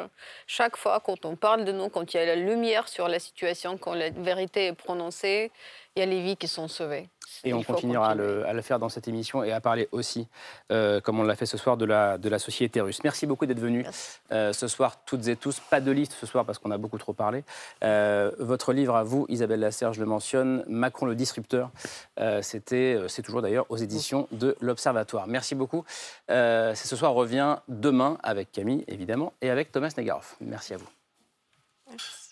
Chaque fois, quand on parle de nous, quand il y a la lumière sur la situation, quand la vérité est prononcée, il y a les vies qui sont sauvées. Et on continuera à le, faire dans cette émission et à parler aussi, euh, comme on l'a fait ce soir, de la, de la société russe. Merci beaucoup d'être venus euh, ce soir, toutes et tous. Pas de liste ce soir parce qu'on a beaucoup trop parlé. Euh, votre livre à vous, Isabelle Lasserre, je le mentionne, Macron le disrupteur, c'était, c'est toujours d'ailleurs aux éditions de l'Observatoire. Merci beaucoup. c'est ce soir revient demain avec Camille, évidemment, et avec Thomas Negaroff. Merci à vous. Merci.